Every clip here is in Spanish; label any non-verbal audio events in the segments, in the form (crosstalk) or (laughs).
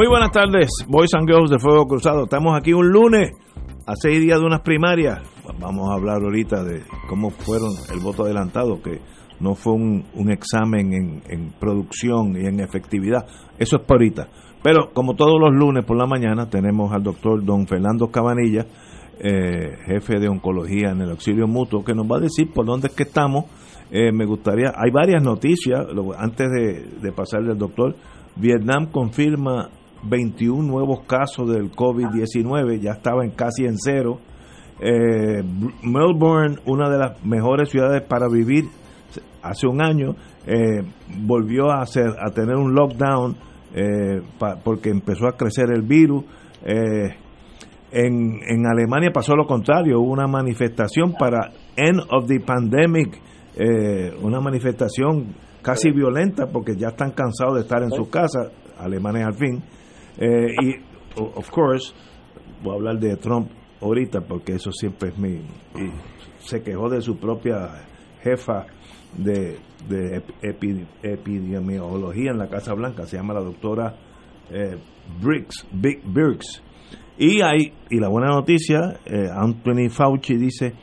Muy buenas tardes, Boys and Girls de Fuego Cruzado. Estamos aquí un lunes, a seis días de unas primarias. Vamos a hablar ahorita de cómo fueron el voto adelantado, que no fue un, un examen en, producción y en efectividad. Eso es por ahorita. Pero como todos los lunes por la mañana, tenemos al doctor don Fernando Cabanilla, eh, jefe de oncología en el auxilio mutuo, que nos va a decir por dónde es que estamos. Eh, me gustaría, hay varias noticias, antes de, de pasarle al doctor, Vietnam confirma 21 nuevos casos del COVID-19, ya estaba en casi en cero. Eh, Melbourne, una de las mejores ciudades para vivir hace un año, eh, volvió a, hacer, a tener un lockdown eh, porque empezó a crecer el virus. En, en, Alemania pasó lo contrario, hubo una manifestación para End of the Pandemic, una manifestación casi violenta porque ya están cansados de estar en sus casas, alemanes al fin. Eh, y, of course, voy a hablar de Trump ahorita porque eso siempre es mi. Y se quejó de su propia jefa de, de epi, epidemiología en la Casa Blanca, se llama la doctora eh, Briggs, Big Birks. Y, hay, y la buena noticia, eh, Anthony Fauci dice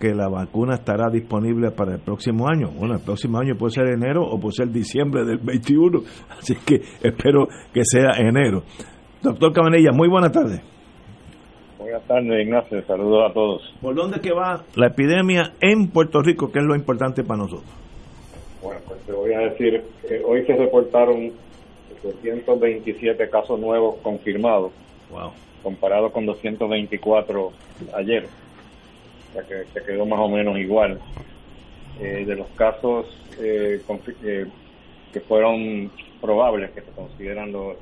que la vacuna estará disponible para el próximo año. Bueno, el próximo año puede ser enero o puede ser diciembre del 21, así que (laughs) espero que sea enero. Doctor Cabanilla, muy buenas tardes. Buenas tardes, Ignacio. Saludos a todos. ¿Por dónde que va la epidemia en Puerto Rico, que es lo importante para nosotros? Bueno, pues te voy a decir, eh, hoy se reportaron 227 casos nuevos confirmados, wow. comparado con 224 ayer sea que se quedó más o menos igual. Eh, de los casos eh, eh, que fueron probables, que se consideran los,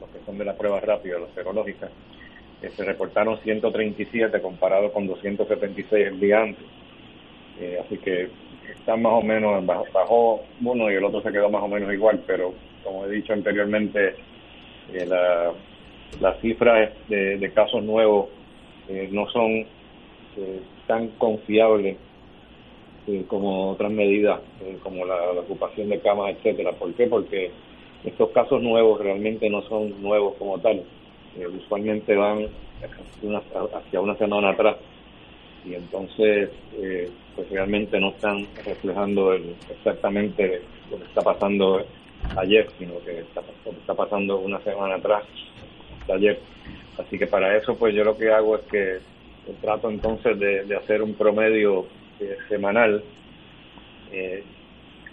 los que son de la prueba rápida, los serológicas, eh, se reportaron 137 comparado con 276 el día antes. así que están más o menos, bajó uno y el otro se quedó más o menos igual, pero como he dicho anteriormente, la, las cifras de, casos nuevos no son eh, tan confiable eh, como otras medidas eh, como la, ocupación de camas, etcétera. ¿Por qué? Porque estos casos nuevos realmente no son nuevos como tal. usualmente van una, hacia una semana atrás y entonces pues realmente no están reflejando el, exactamente lo que está pasando ayer, sino que está, lo que está pasando una semana atrás, hasta ayer. Así que para eso pues yo lo que hago es que trato entonces de, hacer un promedio eh, semanal, eh,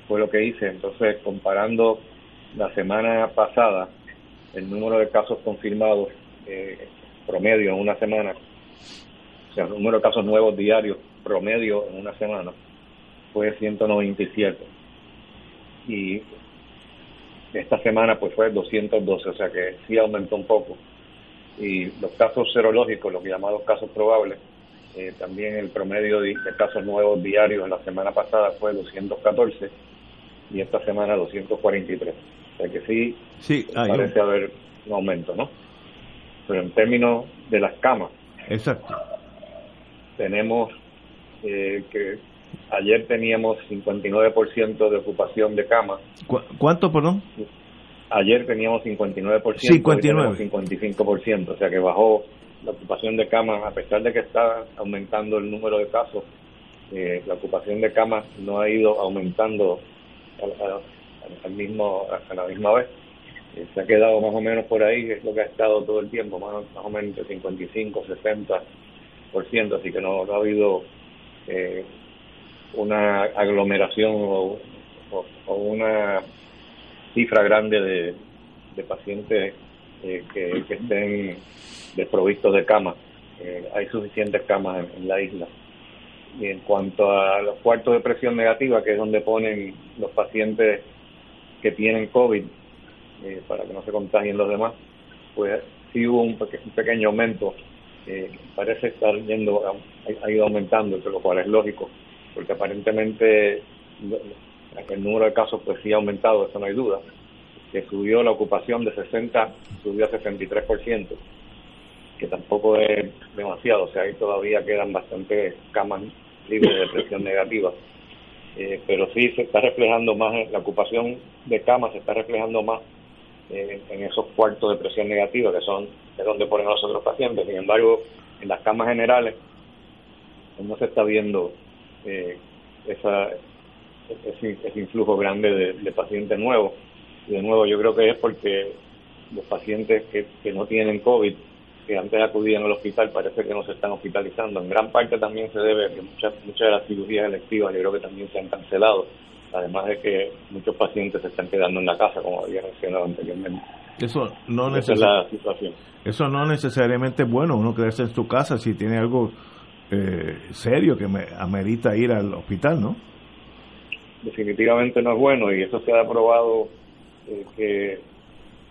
fue lo que hice. Entonces, comparando la semana pasada, el número de casos confirmados eh, promedio en una semana, o sea, el número de casos nuevos diarios promedio en una semana, fue 197. Y esta semana pues fue 212, o sea que sí aumentó un poco y los casos serológicos, los llamados casos probables, eh, también el promedio de, de, casos nuevos diarios en la semana pasada fue 214 y esta semana 243. O sea que sí, sí parece yo. haber un aumento, ¿no? Pero en términos de las camas, exacto. Tenemos eh, que ayer teníamos 59% de ocupación de camas. ¿Cu ¿Cuánto, perdón? Ayer teníamos 59%, 59. Hoy 55%, o sea que bajó la ocupación de camas, a pesar de que está aumentando el número de casos, eh, la ocupación de camas no ha ido aumentando al, mismo, a la misma vez. Eh, se ha quedado más o menos por ahí, es lo que ha estado todo el tiempo, más, más o menos entre 55, 60%, así que no, no ha habido eh, una aglomeración o, o, o una cifra grande de, de pacientes eh, que, que, estén desprovistos de camas. Eh, hay suficientes camas en, la isla. Y en cuanto a los cuartos de presión negativa, que es donde ponen los pacientes que tienen COVID eh, para que no se contagien los demás, pues sí hubo un, pequeño aumento, parece estar yendo, ha, ido aumentando, lo cual es lógico, porque aparentemente el número de casos pues sí ha aumentado, eso no hay duda, que subió la ocupación de 60, subió a 63%, que tampoco es demasiado, o sea, ahí todavía quedan bastantes camas libres de presión (laughs) negativa. Eh, pero sí se está reflejando más, la ocupación de camas se está reflejando más en esos cuartos de presión negativa, que son de donde ponen a los otros pacientes. Sin embargo, en las camas generales no se está viendo eh, esa, ese, influjo grande de, pacientes nuevos. Y de nuevo, yo creo que es porque los pacientes que, que no tienen COVID, que antes acudían al hospital, parece que no se están hospitalizando. En gran parte también se debe a que muchas, muchas de las cirugías electivas yo creo que también se han cancelado además de que muchos pacientes se están quedando en la casa, como había mencionado anteriormente. Eso no Esa es la situación. Eso no necesariamente es bueno, uno quedarse en su casa si tiene algo eh, serio que me amerita ir al hospital, ¿no? Definitivamente no es bueno y eso se ha probado eh, que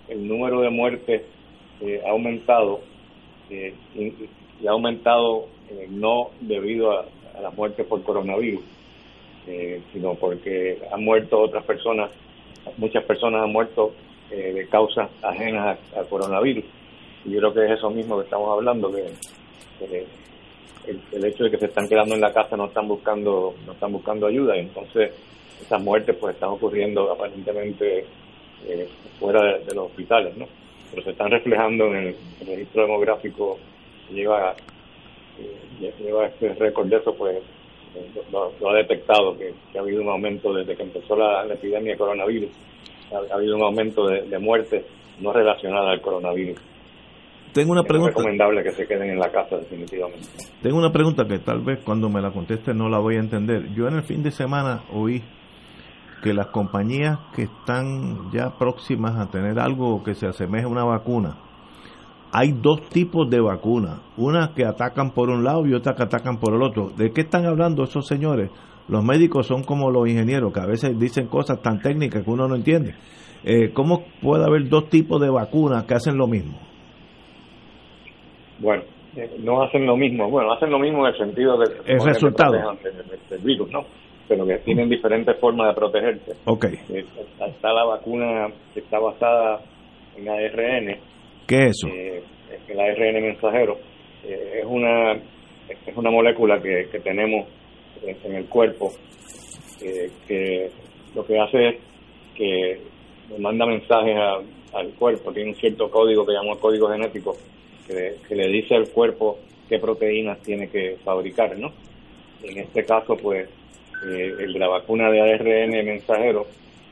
el número de muertes eh, ha aumentado y, ha aumentado no debido a, a la muerte por coronavirus, eh, sino porque han muerto otras personas, muchas personas han muerto eh, de causas ajenas al coronavirus. Y yo creo que es eso mismo que estamos hablando, que, el, hecho de que se están quedando en la casa no están buscando no están buscando ayuda y entonces esas muertes pues están ocurriendo aparentemente eh, fuera de, los hospitales, ¿no? Pero se están reflejando en el, registro demográfico que lleva, lleva este récord de eso, pues lo, ha detectado, que, ha habido un aumento desde que empezó la, epidemia de coronavirus, ha, habido un aumento de, de muertes no relacionadas al coronavirus. Tengo una pregunta. Es recomendable que se queden en la casa, definitivamente. Tengo una pregunta que tal vez cuando me la conteste no la voy a entender. Yo en el fin de semana oí que las compañías que están ya próximas a tener algo que se asemeje a una vacuna, hay dos tipos de vacunas, una que atacan por un lado y otra que atacan por el otro. ¿De qué están hablando esos señores? Los médicos son como los ingenieros, que a veces dicen cosas tan técnicas que uno no entiende. Eh, ¿Cómo puede haber dos tipos de vacunas que hacen lo mismo? Bueno, eh, no hacen lo mismo. Bueno, hacen lo mismo en el sentido de el resultado del, virus, ¿no? Pero que tienen diferentes formas de protegerse. Ok. Eh, está la vacuna que está basada en ARN, ¿Qué es eso? Eh, el ARN mensajero eh, es una es una molécula que, tenemos en, el cuerpo eh, que lo que hace es que manda mensajes al cuerpo, tiene un cierto código que llamamos código genético que, le dice al cuerpo qué proteínas tiene que fabricar, ¿no? En este caso, pues, el de la vacuna de ARN mensajero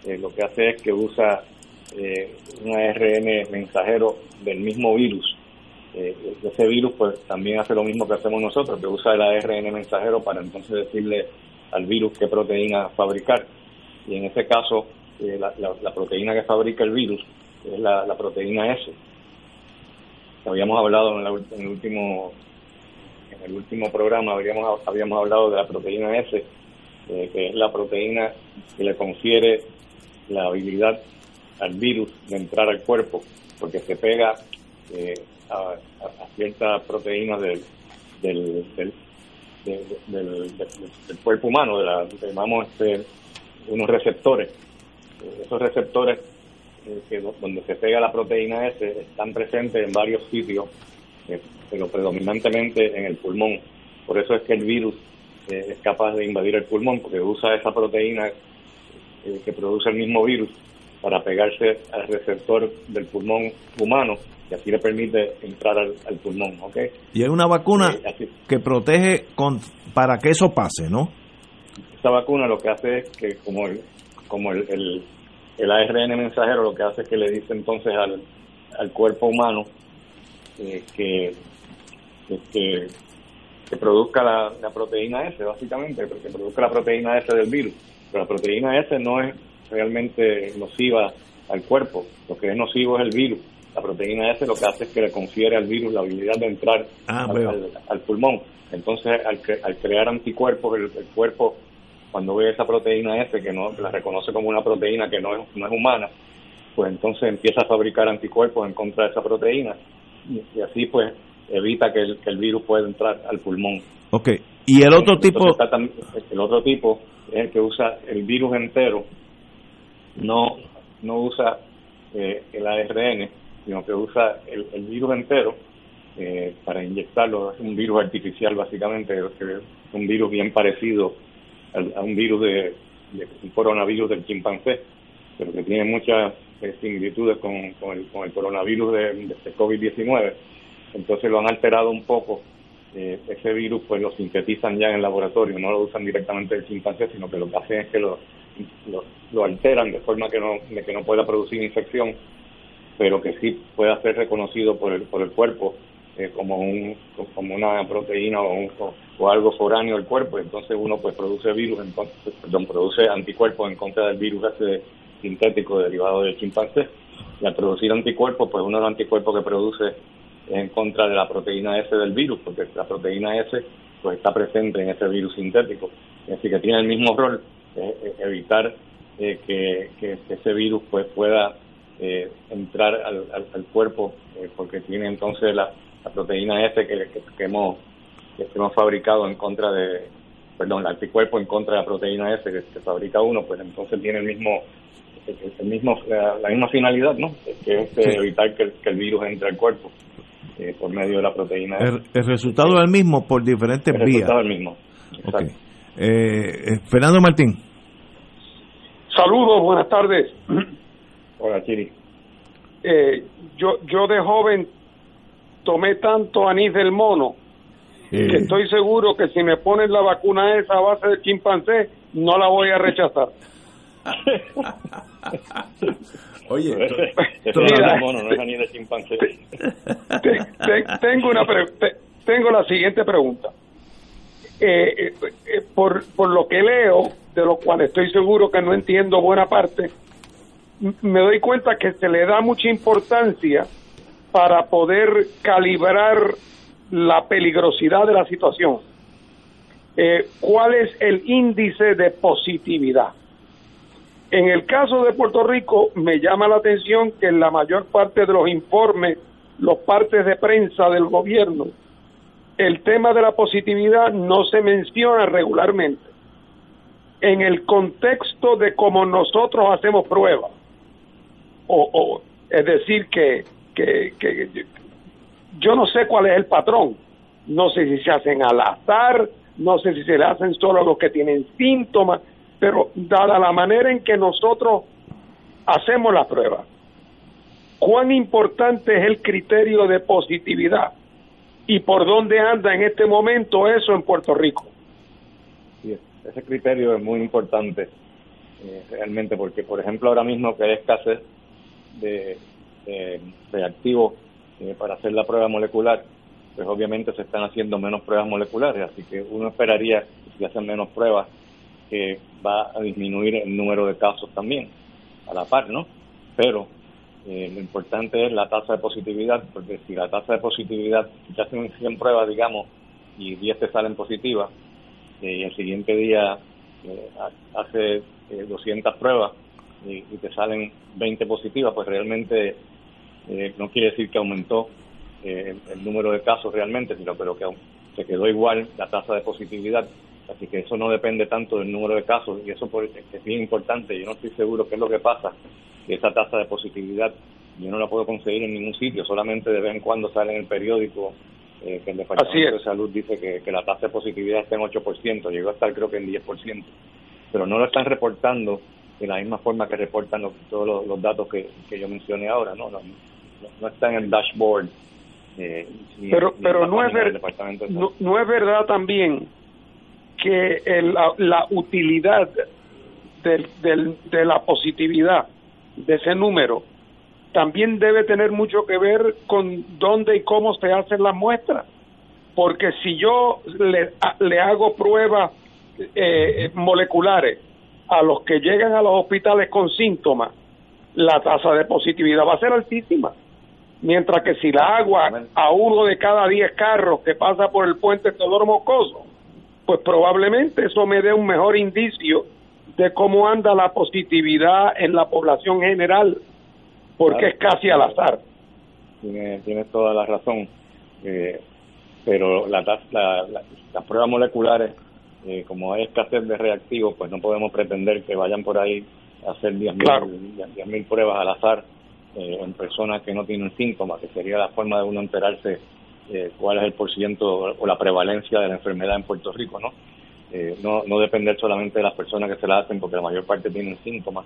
lo que hace es que usa eh, un ARN mensajero del mismo virus. Eh, ese virus pues también hace lo mismo que hacemos nosotros, que usa el ARN mensajero para entonces decirle al virus qué proteína fabricar. Y en este caso, eh, la, proteína que fabrica el virus es la, proteína S. Habíamos hablado en, el último en el último programa habíamos habíamos hablado de la proteína S, eh, que es la proteína que le confiere la habilidad al virus de entrar al cuerpo, porque se pega eh, a, ciertas proteínas del, del, del, cuerpo humano, de la, llamamos este, unos receptores. Esos receptores eh, que donde se pega la proteína S están presentes en varios sitios, eh, pero predominantemente en el pulmón. Por eso es que el virus es capaz de invadir el pulmón, porque usa esa proteína que produce el mismo virus para pegarse al receptor del pulmón humano y así le permite entrar al, pulmón, ¿ok? Y hay una vacuna eh, que protege con, para que eso pase, ¿no? Esta vacuna lo que hace es que como el, como el, el, ARN mensajero lo que hace es que le dice entonces al, al cuerpo humano eh, que, que, que, produzca la, la proteína S, básicamente, que produzca la proteína S del virus. Pero la proteína S no es realmente nociva al cuerpo. Lo que es nocivo es el virus. La proteína S lo que hace es que le confiere al virus la habilidad de entrar ah, al, pulmón. Entonces, al, al crear anticuerpos, el, cuerpo cuando ve esa proteína S, que no la reconoce como una proteína que no es, no es humana, pues entonces empieza a fabricar anticuerpos en contra de esa proteína y, así pues evita que el, que el, virus pueda entrar al pulmón. Ok, y el otro tipo... el otro tipo es el que usa el virus entero, no, no usa eh, el ARN, sino que usa el, el virus entero eh, para inyectarlo. Es un virus artificial, básicamente, es un virus bien parecido a, un virus de, un coronavirus del chimpancé, pero que tiene muchas eh, similitudes con, con, el, con el coronavirus de, de COVID-19. Entonces lo han alterado un poco. Eh, ese virus pues lo sintetizan ya en el laboratorio, no lo usan directamente del chimpancé, sino que lo que hacen es que lo, lo, alteran de forma que no, de que no pueda producir infección, pero que sí pueda ser reconocido por el, por el cuerpo eh, como un como una proteína o, un, o, algo foráneo del cuerpo. Entonces uno pues produce virus entonces perdón produce anticuerpos en contra del virus ese sintético derivado del chimpancé. Y al producir anticuerpos pues uno de los anticuerpos que produce es en contra de la proteína S del virus porque la proteína S pues está presente en ese virus sintético así que tiene el mismo rol evitar eh, que, que ese virus pues pueda eh, entrar al, al, cuerpo porque tiene entonces la, la proteína S que, que, hemos, que hemos fabricado en contra de, perdón, el anticuerpo en contra de la proteína S que, fabrica uno, pues entonces tiene el mismo, el, mismo la, misma finalidad, ¿no? Que es eh, evitar que, el virus entre al cuerpo eh, por medio de la proteína. El, resultado es el mismo por diferentes vías. El resultado es el mismo. Okay. Eh, Fernando Martín. Saludos, buenas tardes. Hola, Chiri. yo, yo de joven tomé tanto anís del mono que estoy seguro que si me ponen la vacuna esa a base de chimpancé, no la voy a rechazar. (laughs) Oye, (laughs) mono, no es anís de chimpancé. tengo, una tengo la siguiente pregunta. Eh, eh, eh, por, por lo que leo, de lo cual estoy seguro que no entiendo buena parte, me doy cuenta que se le da mucha importancia para poder calibrar la peligrosidad de la situación. Eh, ¿Cuál es el índice de positividad? En el caso de Puerto Rico, me llama la atención que en la mayor parte de los informes, los partes de prensa del gobierno, el tema de la positividad no se menciona regularmente. En el contexto de cómo nosotros hacemos pruebas, o es decir, que que, yo no sé cuál es el patrón. No sé si se hacen al azar, no sé si se le hacen solo a los que tienen síntomas, pero dada la manera en que nosotros hacemos la prueba, cuán importante es el criterio de positividad y por dónde anda en este momento eso en Puerto Rico. ese criterio es muy importante eh, realmente porque, por ejemplo, ahora mismo que hay escasez de, reactivo eh, para hacer la prueba molecular, pues obviamente se están haciendo menos pruebas moleculares, así que uno esperaría que si hacen menos pruebas, que va a disminuir el número de casos también, a la par, ¿no? Pero eh, lo importante es la tasa de positividad, porque si la tasa de positividad, si hacen 100 pruebas, digamos, y 10 te salen positivas, eh, y el siguiente día hace 200 pruebas y, y, te salen 20 positivas, pues realmente eh, no quiere decir que aumentó eh, el número de casos realmente, sino pero que se quedó igual la tasa de positividad. Así que eso no depende tanto del número de casos y eso es bien importante. Yo no estoy seguro qué es lo que pasa, que esa tasa de positividad yo no la puedo conseguir en ningún sitio, solamente de vez en cuando sale en el periódico eh, que el Departamento de Salud dice que, que la tasa de positividad está en 8%, llegó a estar creo que en 10%, pero no lo están reportando de la misma forma que reportan todos los, datos que, yo mencioné ahora, ¿no? No, está en el dashboard. Eh, pero pero no es, no, es verdad también que la, utilidad del, del, de la positividad de ese número también debe tener mucho que ver con dónde y cómo se hacen las muestras. Porque si yo le, le hago pruebas eh, moleculares a los que llegan a los hospitales con síntomas, la tasa de positividad va a ser altísima. Mientras que si la agua a uno de cada diez carros que pasa por el puente Teodoro Moscoso, pues probablemente eso me dé un mejor indicio de cómo anda la positividad en la población general, porque es casi al azar. Tienes tiene toda la razón, eh, pero la, las pruebas moleculares, eh, como hay escasez de reactivos, pues no podemos pretender que vayan por ahí a hacer 10.000 mil pruebas al azar eh, en personas que no tienen síntomas, que sería la forma de uno enterarse eh, cuál es el porciento o la prevalencia de la enfermedad en Puerto Rico, ¿no? Eh, no, no depender solamente de las personas que se la hacen, porque la mayor parte tienen síntomas,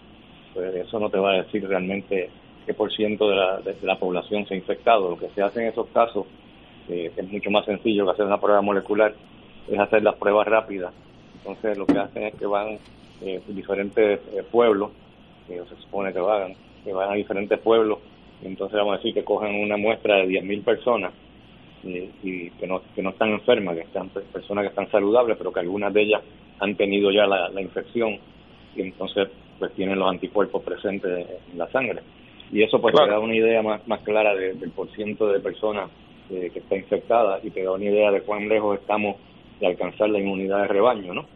pues eso no te va a decir realmente qué por ciento de la, de, la población se ha infectado. Lo que se hace en esos casos, eh, es mucho más sencillo que hacer una prueba molecular, es hacer las pruebas rápidas. Entonces lo que hacen es que van eh, diferentes pueblos, que se supone que van a diferentes pueblos, y entonces vamos a decir que cogen una muestra de 10.000 personas y, que, no, que no están enfermas, que están personas que están saludables, pero que algunas de ellas han tenido ya la, infección y entonces pues tienen los anticuerpos presentes en la sangre. Y eso pues te da una idea más, más clara del porciento de personas eh, que está infectada y te da una idea de cuán lejos estamos de alcanzar la inmunidad de rebaño, ¿no?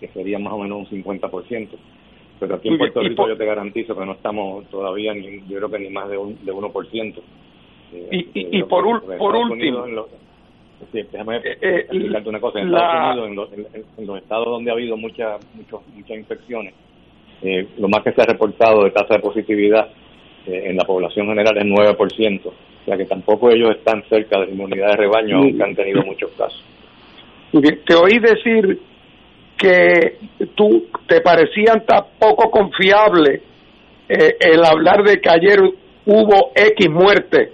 Que sería más o menos un 50%. Pero aquí en Puerto Rico yo te garantizo que no estamos todavía, ni, yo creo que ni más de, un, de 1% y, y, por, por último, sí, déjame eh, eh, explicarte una cosa. En Estados Unidos, en los, estados donde ha habido muchas muchas infecciones, eh, lo más que se ha reportado de tasa de positividad en la población general es 9%. O sea que tampoco ellos están cerca de la inmunidad de rebaño, aunque han tenido muchos casos. Te oí decir que tú te parecían tan poco confiable el hablar de que ayer hubo X muerte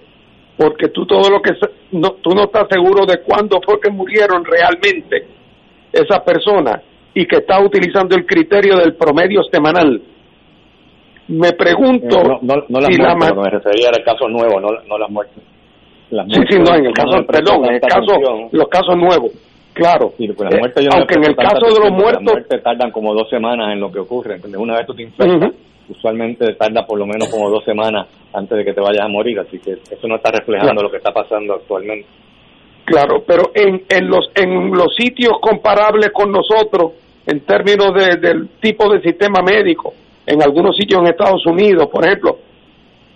porque tú todo lo que no, tú no estás seguro de cuándo fue que murieron realmente esas personas y que estás utilizando el criterio del promedio semanal. Me pregunto eh, no, no, las muertes, me refería al caso nuevo, no, no las muertes. sí, sí, no, en el caso, perdón, en el caso, los casos nuevos, claro. Sí, pues las muertes yo aunque en el caso de los muertos, las muertes tardan como dos semanas en lo que ocurre. Una vez tú te infectas, usualmente tarda por lo menos como dos semanas antes de que te vayas a morir, así que eso no está reflejando lo que está pasando actualmente. Claro, pero en, en los en los sitios comparables con nosotros, en términos de, del tipo de sistema médico, en algunos sitios en Estados Unidos, por ejemplo,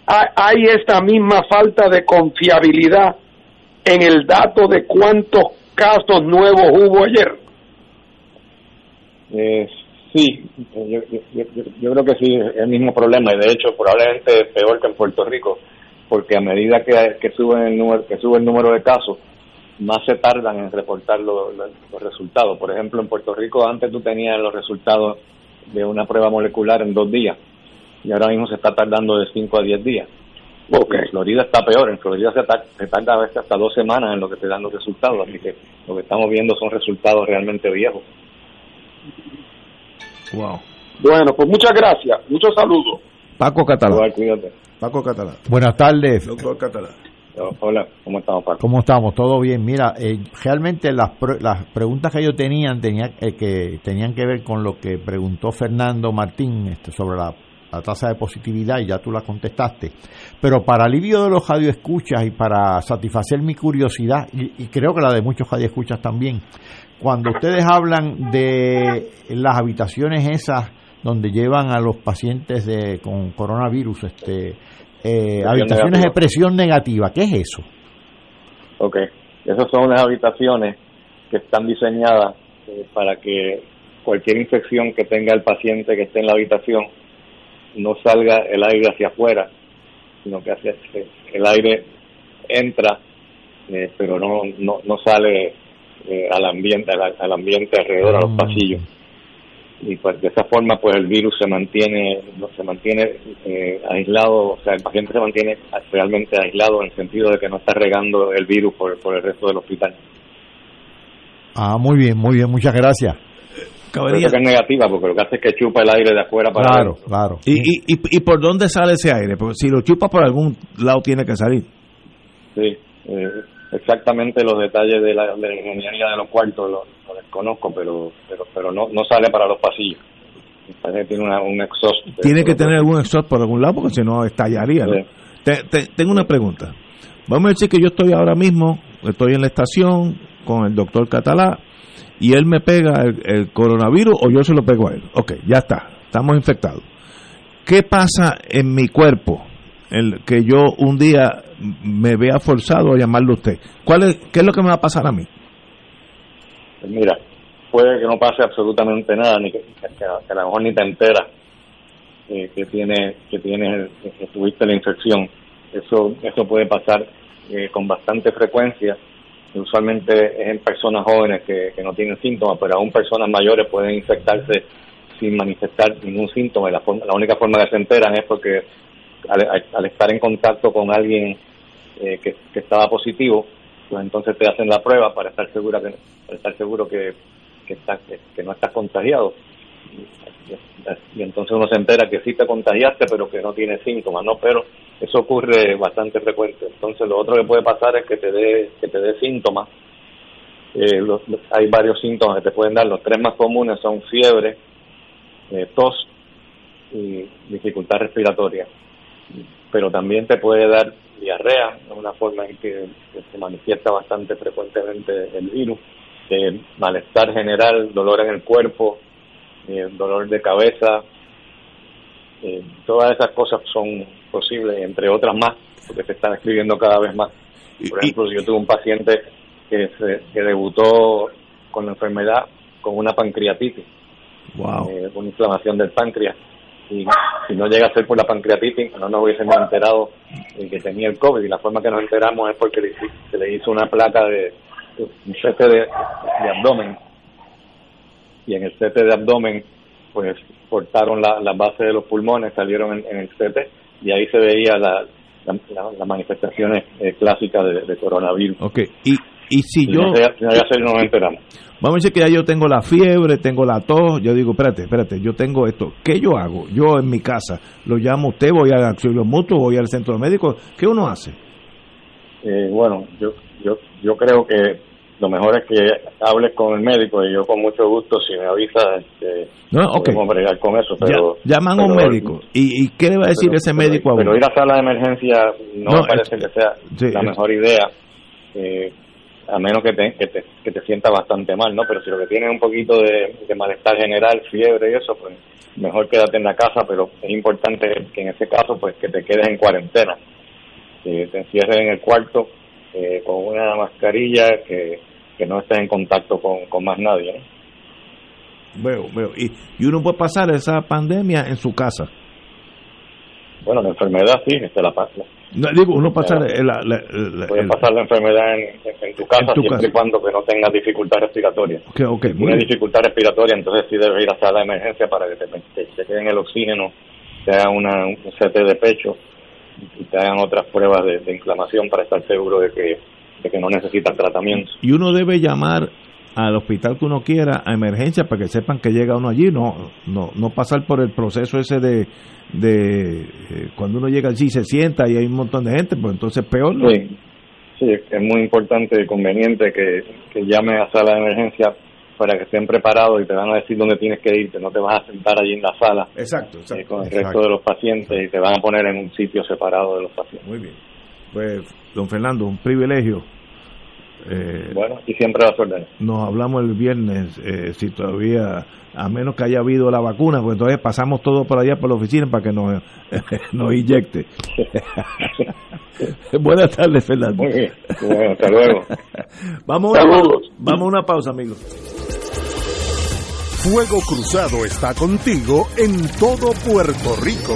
hay, esta misma falta de confiabilidad en el dato de cuántos casos nuevos hubo ayer. Eh, Sí, yo, yo, creo que sí, es el mismo problema y de hecho probablemente es peor que en Puerto Rico, porque a medida que, que, sube el número, que sube el número de casos, más se tardan en reportar los resultados. Por ejemplo, en Puerto Rico antes tú tenías los resultados de una prueba molecular en dos días y ahora mismo se está tardando de cinco a diez días. En Florida está peor, en Florida se, se tarda a veces hasta dos semanas en lo que te dan los resultados, así que lo que estamos viendo son resultados realmente viejos. Wow. Bueno, pues muchas gracias. Muchos saludos. Paco Catalán. Paco Catalán. Buenas tardes. Doctor Catalán. Hola, ¿cómo estamos, Paco? ¿Cómo estamos? ¿Todo bien? Mira, eh, realmente las, las preguntas que yo tenía tenía, eh, que tenían que ver con lo que preguntó Fernando Martín este, sobre la, tasa de positividad y ya tú la contestaste. Pero para alivio de los radioescuchas y para satisfacer mi curiosidad, y, y creo que la de muchos radioescuchas también, cuando ustedes hablan de las habitaciones esas donde llevan a los pacientes de, con coronavirus, este, eh, habitaciones de presión negativa, ¿qué es eso? Ok, esas son unas habitaciones que están diseñadas eh, para que cualquier infección que tenga el paciente que esté en la habitación no salga el aire hacia afuera, sino que hacia, el aire entra, eh, pero no, no, no sale eh, al ambiente al, ambiente alrededor a los mm. pasillos. Y pues de esa forma pues el virus se mantiene se mantiene eh, aislado o sea el paciente se mantiene realmente aislado en el sentido de que no está regando el virus por, por el resto del hospital. Ah muy bien muy bien muchas gracias. Que es negativa porque lo que hace es que chupa el aire de afuera para claro claro. ¿Y, y, y, por dónde sale ese aire porque si lo chupa por algún lado tiene que salir. Sí eh, exactamente los detalles de la, de ingeniería de los cuartos los, desconozco, pero pero pero no no sale para los pasillos. tiene un exhaust. Tiene que tener algún exhaust por algún lado porque si no estallaría. tengo una pregunta. Vamos a decir que yo estoy ahora mismo, estoy en la estación con el doctor Catalá y él me pega el, coronavirus o yo se lo pego a él. Ok, ya está, estamos infectados. ¿Qué pasa en mi cuerpo? El que yo un día me vea forzado a llamarle a usted. ¿Cuál es, ¿Qué es lo que me va a pasar a mí? Pues mira, puede que no pase absolutamente nada, ni que, a lo mejor ni te enteras que tiene que tiene que tuviste la infección. Eso eso puede pasar eh, con bastante frecuencia. Usualmente es en personas jóvenes que, no tienen síntomas, pero aún personas mayores pueden infectarse sin manifestar ningún síntoma. la, la única forma que se enteran es porque al, estar en contacto con alguien eh, que, estaba positivo, pues entonces te hacen la prueba para estar segura que para estar seguro que que, que no estás contagiado y entonces uno se entera que sí te contagiaste pero que no tiene síntomas, ¿no? Pero eso ocurre bastante frecuente. Entonces lo otro que puede pasar es que te dé que te dé síntomas. Eh, hay varios síntomas que te pueden dar. Los tres más comunes son fiebre, eh, tos y dificultad respiratoria. Pero también te puede dar diarrea, es una forma en que, se manifiesta bastante frecuentemente el virus, eh, malestar general, dolor en el cuerpo, eh, dolor de cabeza, eh, todas esas cosas son posibles, entre otras más, porque se están escribiendo cada vez más. Por ejemplo, yo tuve un paciente que, se, que debutó con la enfermedad con una pancreatitis, wow. eh, una inflamación del páncreas. Y si no llega a ser por la pancreatitis, no nos hubiésemos enterado de que tenía el COVID. Y la forma que nos enteramos es porque se le hizo una placa de un cese de abdomen y en el CT de abdomen pues cortaron la, la base de los pulmones, salieron en, el CT y ahí se veía la, las manifestaciones eh, clásicas de, coronavirus. Ok, y, y si yo... Ya, nos enteramos. Vamos a decir que ya yo tengo la fiebre, tengo la tos, yo digo, espérate, espérate, yo tengo esto. ¿Qué yo hago? Yo en mi casa, lo llamo usted, voy al auxilio mutuo, voy al centro médico, ¿qué uno hace? Eh, bueno, yo, yo, yo creo que lo mejor es que hables con el médico y yo con mucho gusto si me avisa este, no, okay. podemos bregar con eso pero llaman a un médico ¿Y, qué le va a decir ese médico a pero ir a sala de emergencia no, me parece que sea la mejor idea eh, a menos que te, que te, que te sienta bastante mal no pero si lo que tienes es un poquito de, malestar general fiebre y eso pues mejor quédate en la casa pero es importante que en ese caso pues que te quedes en cuarentena que te encierres en el cuarto eh, con una mascarilla que que no estés en contacto con, con más nadie. Veo, veo. Y, y uno puede pasar esa pandemia en su casa. Bueno, la enfermedad sí, este la pasa. No, digo, uno pasa la, Puedes pasar la enfermedad en, tu casa siempre y cuando que no tengas dificultad respiratoria. Okay, okay, si tienes dificultad respiratoria, entonces sí debes ir a sala de emergencia para que te, te, queden el oxígeno, te hagan una, un CT de pecho y te hagan otras pruebas de, de inflamación para estar seguro de que que no necesitan tratamiento. Y uno debe llamar al hospital que uno quiera a emergencia para que sepan que llega uno allí, no no no pasar por el proceso ese de, de eh, cuando uno llega allí se sienta y hay un montón de gente, pues entonces peor. ¿no? Sí, sí, es muy importante y conveniente que, que llames a sala de emergencia para que estén preparados y te van a decir dónde tienes que irte, no te vas a sentar allí en la sala exacto, eh, con el resto de los pacientes y te van a poner en un sitio separado de los pacientes. Muy bien. Pues, don Fernando, un privilegio eh, bueno, y siempre va a Nos hablamos el viernes, eh, si todavía, a menos que haya habido la vacuna, pues entonces pasamos todo por allá por la oficina para que nos, (laughs) nos inyecte. (laughs) (laughs) Buenas tardes, Fernando. Muy bien, hasta luego. vamos, a, vamos a una pausa, amigos. Fuego Cruzado está contigo en todo Puerto Rico.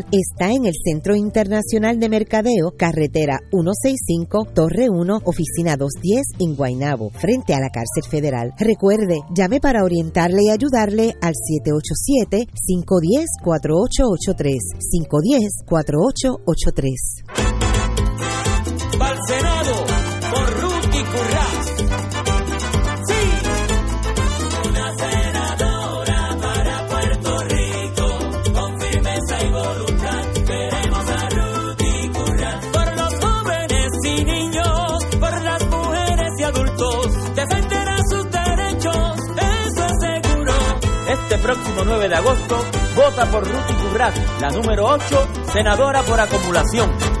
está en el Centro Internacional de Mercadeo, carretera 165, Torre 1, oficina 210 en Guaynabo, frente a la cárcel federal. Recuerde, llame para orientarle y ayudarle al 787-510-4883. 510-4883. Próximo 9 de agosto, vota por Ruti Currat, la número 8, senadora por acumulación.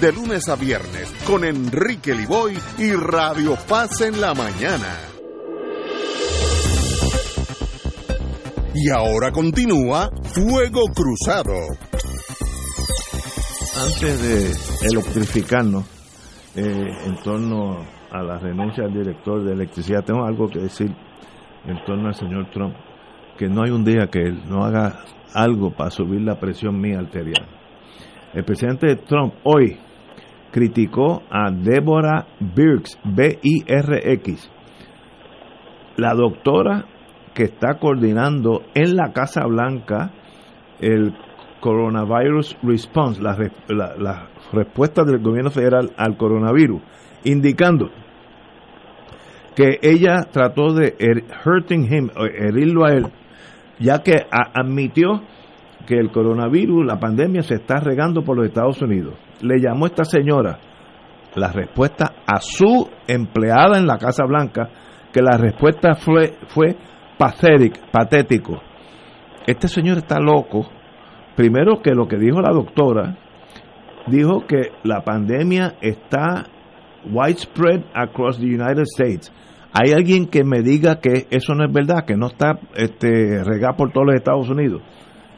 de lunes a viernes con Enrique Liboy y Radio Paz en la mañana. Y ahora continúa Fuego Cruzado. Antes de electrificarnos eh, en torno a la renuncia del director de electricidad, tengo algo que decir en torno al señor Trump, que no hay un día que él no haga algo para subir la presión mía arterial. El presidente Trump hoy criticó a Deborah Birx, B-I-R-X, la doctora que está coordinando en la Casa Blanca el Coronavirus Response, la, respuesta del gobierno federal al coronavirus, indicando que ella trató de hurting him, herirlo a él, ya que admitió que el coronavirus, la pandemia se está regando por los Estados Unidos. Le llamó esta señora la respuesta a su empleada en la Casa Blanca, que la respuesta fue, fue patético. Este señor está loco. Primero que lo que dijo la doctora, dijo que la pandemia está widespread across the United States. Hay alguien que me diga que eso no es verdad, que no está este, regada por todos los Estados Unidos.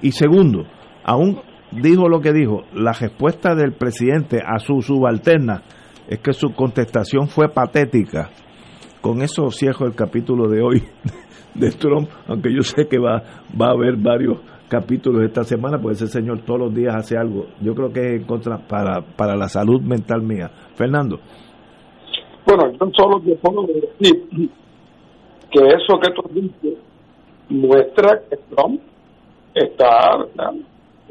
Y segundo, aún dijo lo que dijo, la respuesta del presidente a su subalterna es que su contestación fue patética. Con eso cierro el capítulo de hoy (laughs) de Trump, aunque yo sé que va, va a haber varios capítulos esta semana, porque ese señor todos los días hace algo. Yo creo que es en contra para, para la salud mental mía. Fernando. Bueno, yo solo te puedo decir que eso que tú dices muestra que Trump está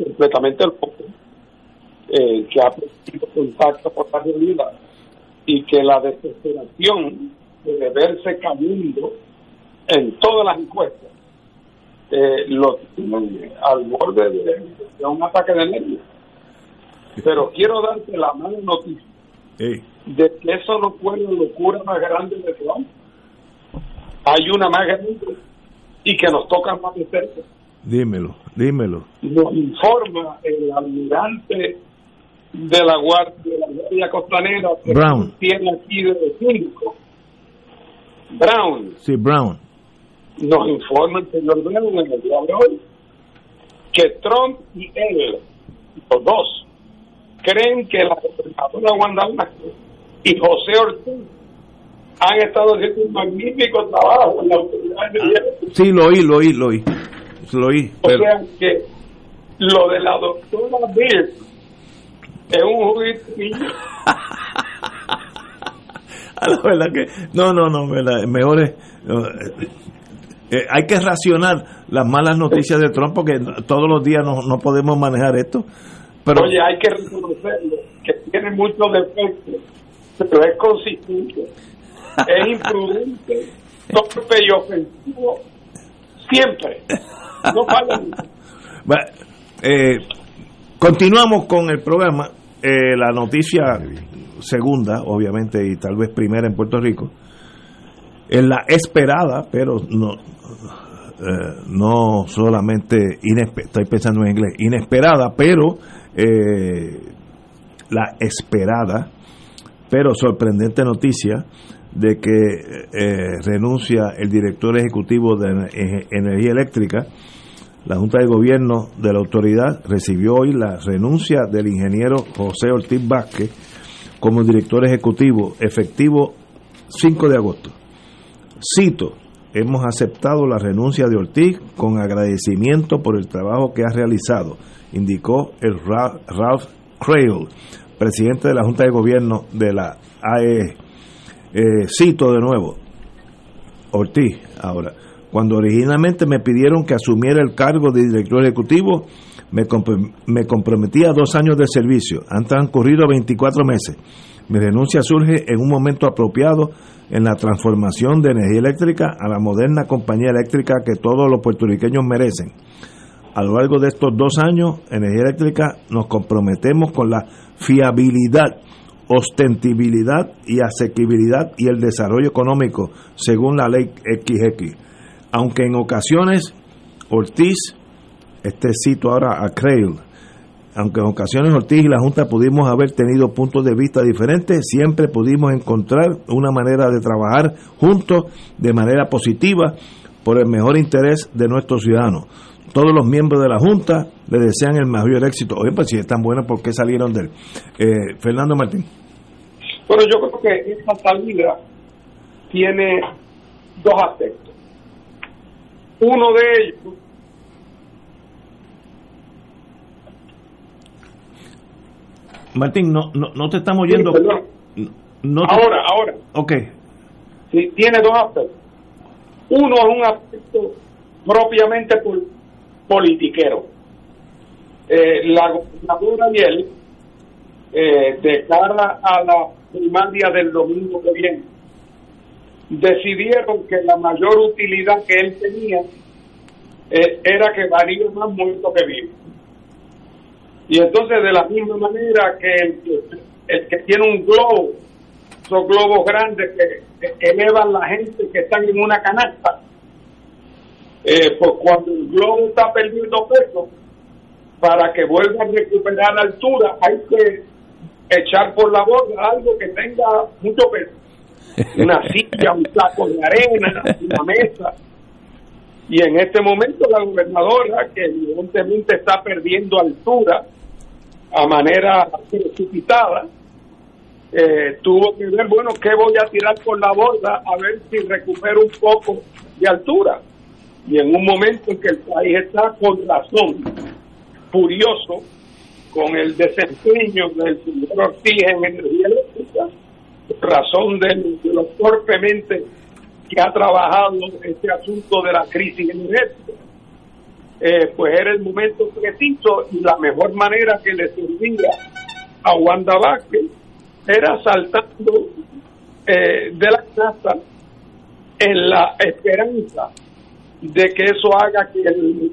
completamente loco, eh, que ha perdido contacto por la realidad y que la desesperación de verse cayendo en todas las encuestas eh, lo tiene al borde de, un ataque de nervios. Pero quiero darte la mala noticia de que eso no fue la locura más grande de Trump. Hay una más grande y que nos toca más de cerca Dímelo, dímelo. Nos informa el almirante de la Guardia, de la Guardia Costanera que Brown. tiene aquí de cinco. Brown. Sí, Brown. Nos informa el señor Brown en el día de hoy que Trump y él, los dos, creen que la gobernadora Wanda Vázquez y José Ortiz han estado haciendo un magnífico trabajo en la autoridad de Sí, lo oí, lo oí, lo oí lo oí. O sea que lo de la doctora Bill es un (laughs) a la verdad que no no no mejor es eh, hay que racionar las malas noticias de Trump porque todos los días no, no podemos manejar esto. Pero, Oye, hay que reconocerlo, que tiene muchos defectos, pero es consistente, es imprudente, (laughs) torpe y ofensivo, siempre. No eh, continuamos con el programa. Eh, la noticia segunda, obviamente, y tal vez primera en Puerto Rico, es la esperada, pero no, eh, no solamente, estoy pensando en inglés, inesperada, pero eh, la esperada, pero sorprendente noticia de que eh, renuncia el director ejecutivo de Ener- Energía Eléctrica, la Junta de Gobierno de la autoridad recibió hoy la renuncia del ingeniero José Ortiz Vázquez como director ejecutivo efectivo 5 de agosto. Cito, hemos aceptado la renuncia de Ortiz con agradecimiento por el trabajo que ha realizado, indicó el Ra- Ralph Crail, presidente de la Junta de Gobierno de la AE. Eh, cito de nuevo, Ortiz, ahora, cuando originalmente me pidieron que asumiera el cargo de director ejecutivo, me, me comprometí a dos años de servicio. Han transcurrido 24 meses. Mi renuncia surge en un momento apropiado en la transformación de energía eléctrica a la moderna compañía eléctrica que todos los puertorriqueños merecen. A lo largo de estos dos años, Energía Eléctrica nos comprometemos con la fiabilidad, ostentibilidad y asequibilidad y el desarrollo económico según la ley XX. Aunque en ocasiones Ortiz, este cito ahora a Crail, aunque en ocasiones Ortiz y la Junta pudimos haber tenido puntos de vista diferentes, siempre pudimos encontrar una manera de trabajar juntos de manera positiva por el mejor interés de nuestros ciudadanos. Todos los miembros de la Junta le desean el mayor éxito. Oye, pues si es tan bueno, ¿por qué salieron de él? Eh, Fernando Martín. Bueno, yo creo que esta salida tiene dos aspectos. Uno de ellos, Martín, no, no, no te estamos oyendo. Sí. No te- ahora, ahora, Ok. sí, tiene dos aspectos. Uno es un aspecto propiamente pol- politiquero. Eh, la gobernadora y él, eh, de cara a la primaria del domingo que viene, decidieron que la mayor utilidad que él tenía eh, era que varía más muerto que vivo. Y entonces, de la misma manera que el, que- tiene un globo, esos globos grandes que elevan la gente que están en una canasta, eh, pues cuando el globo está perdiendo peso, para que vuelva a recuperar altura, hay que echar por la borda algo que tenga mucho peso. Una (laughs) silla, un saco de arena, una mesa. Y en este momento la gobernadora, que evidentemente está perdiendo altura a manera precipitada, eh, tuvo que ver, bueno, ¿qué voy a tirar por la borda a ver si recupero un poco de altura? Y en un momento en que el país está con razón furioso con el desempeño del señor Ortiz en energía eléctrica, razón de, de lo torpemente que ha trabajado este asunto de la crisis energética. Eh, pues era el momento preciso y la mejor manera que le servía a Wanda Vázquez era saltando eh, de la casa en la esperanza de que eso haga que el,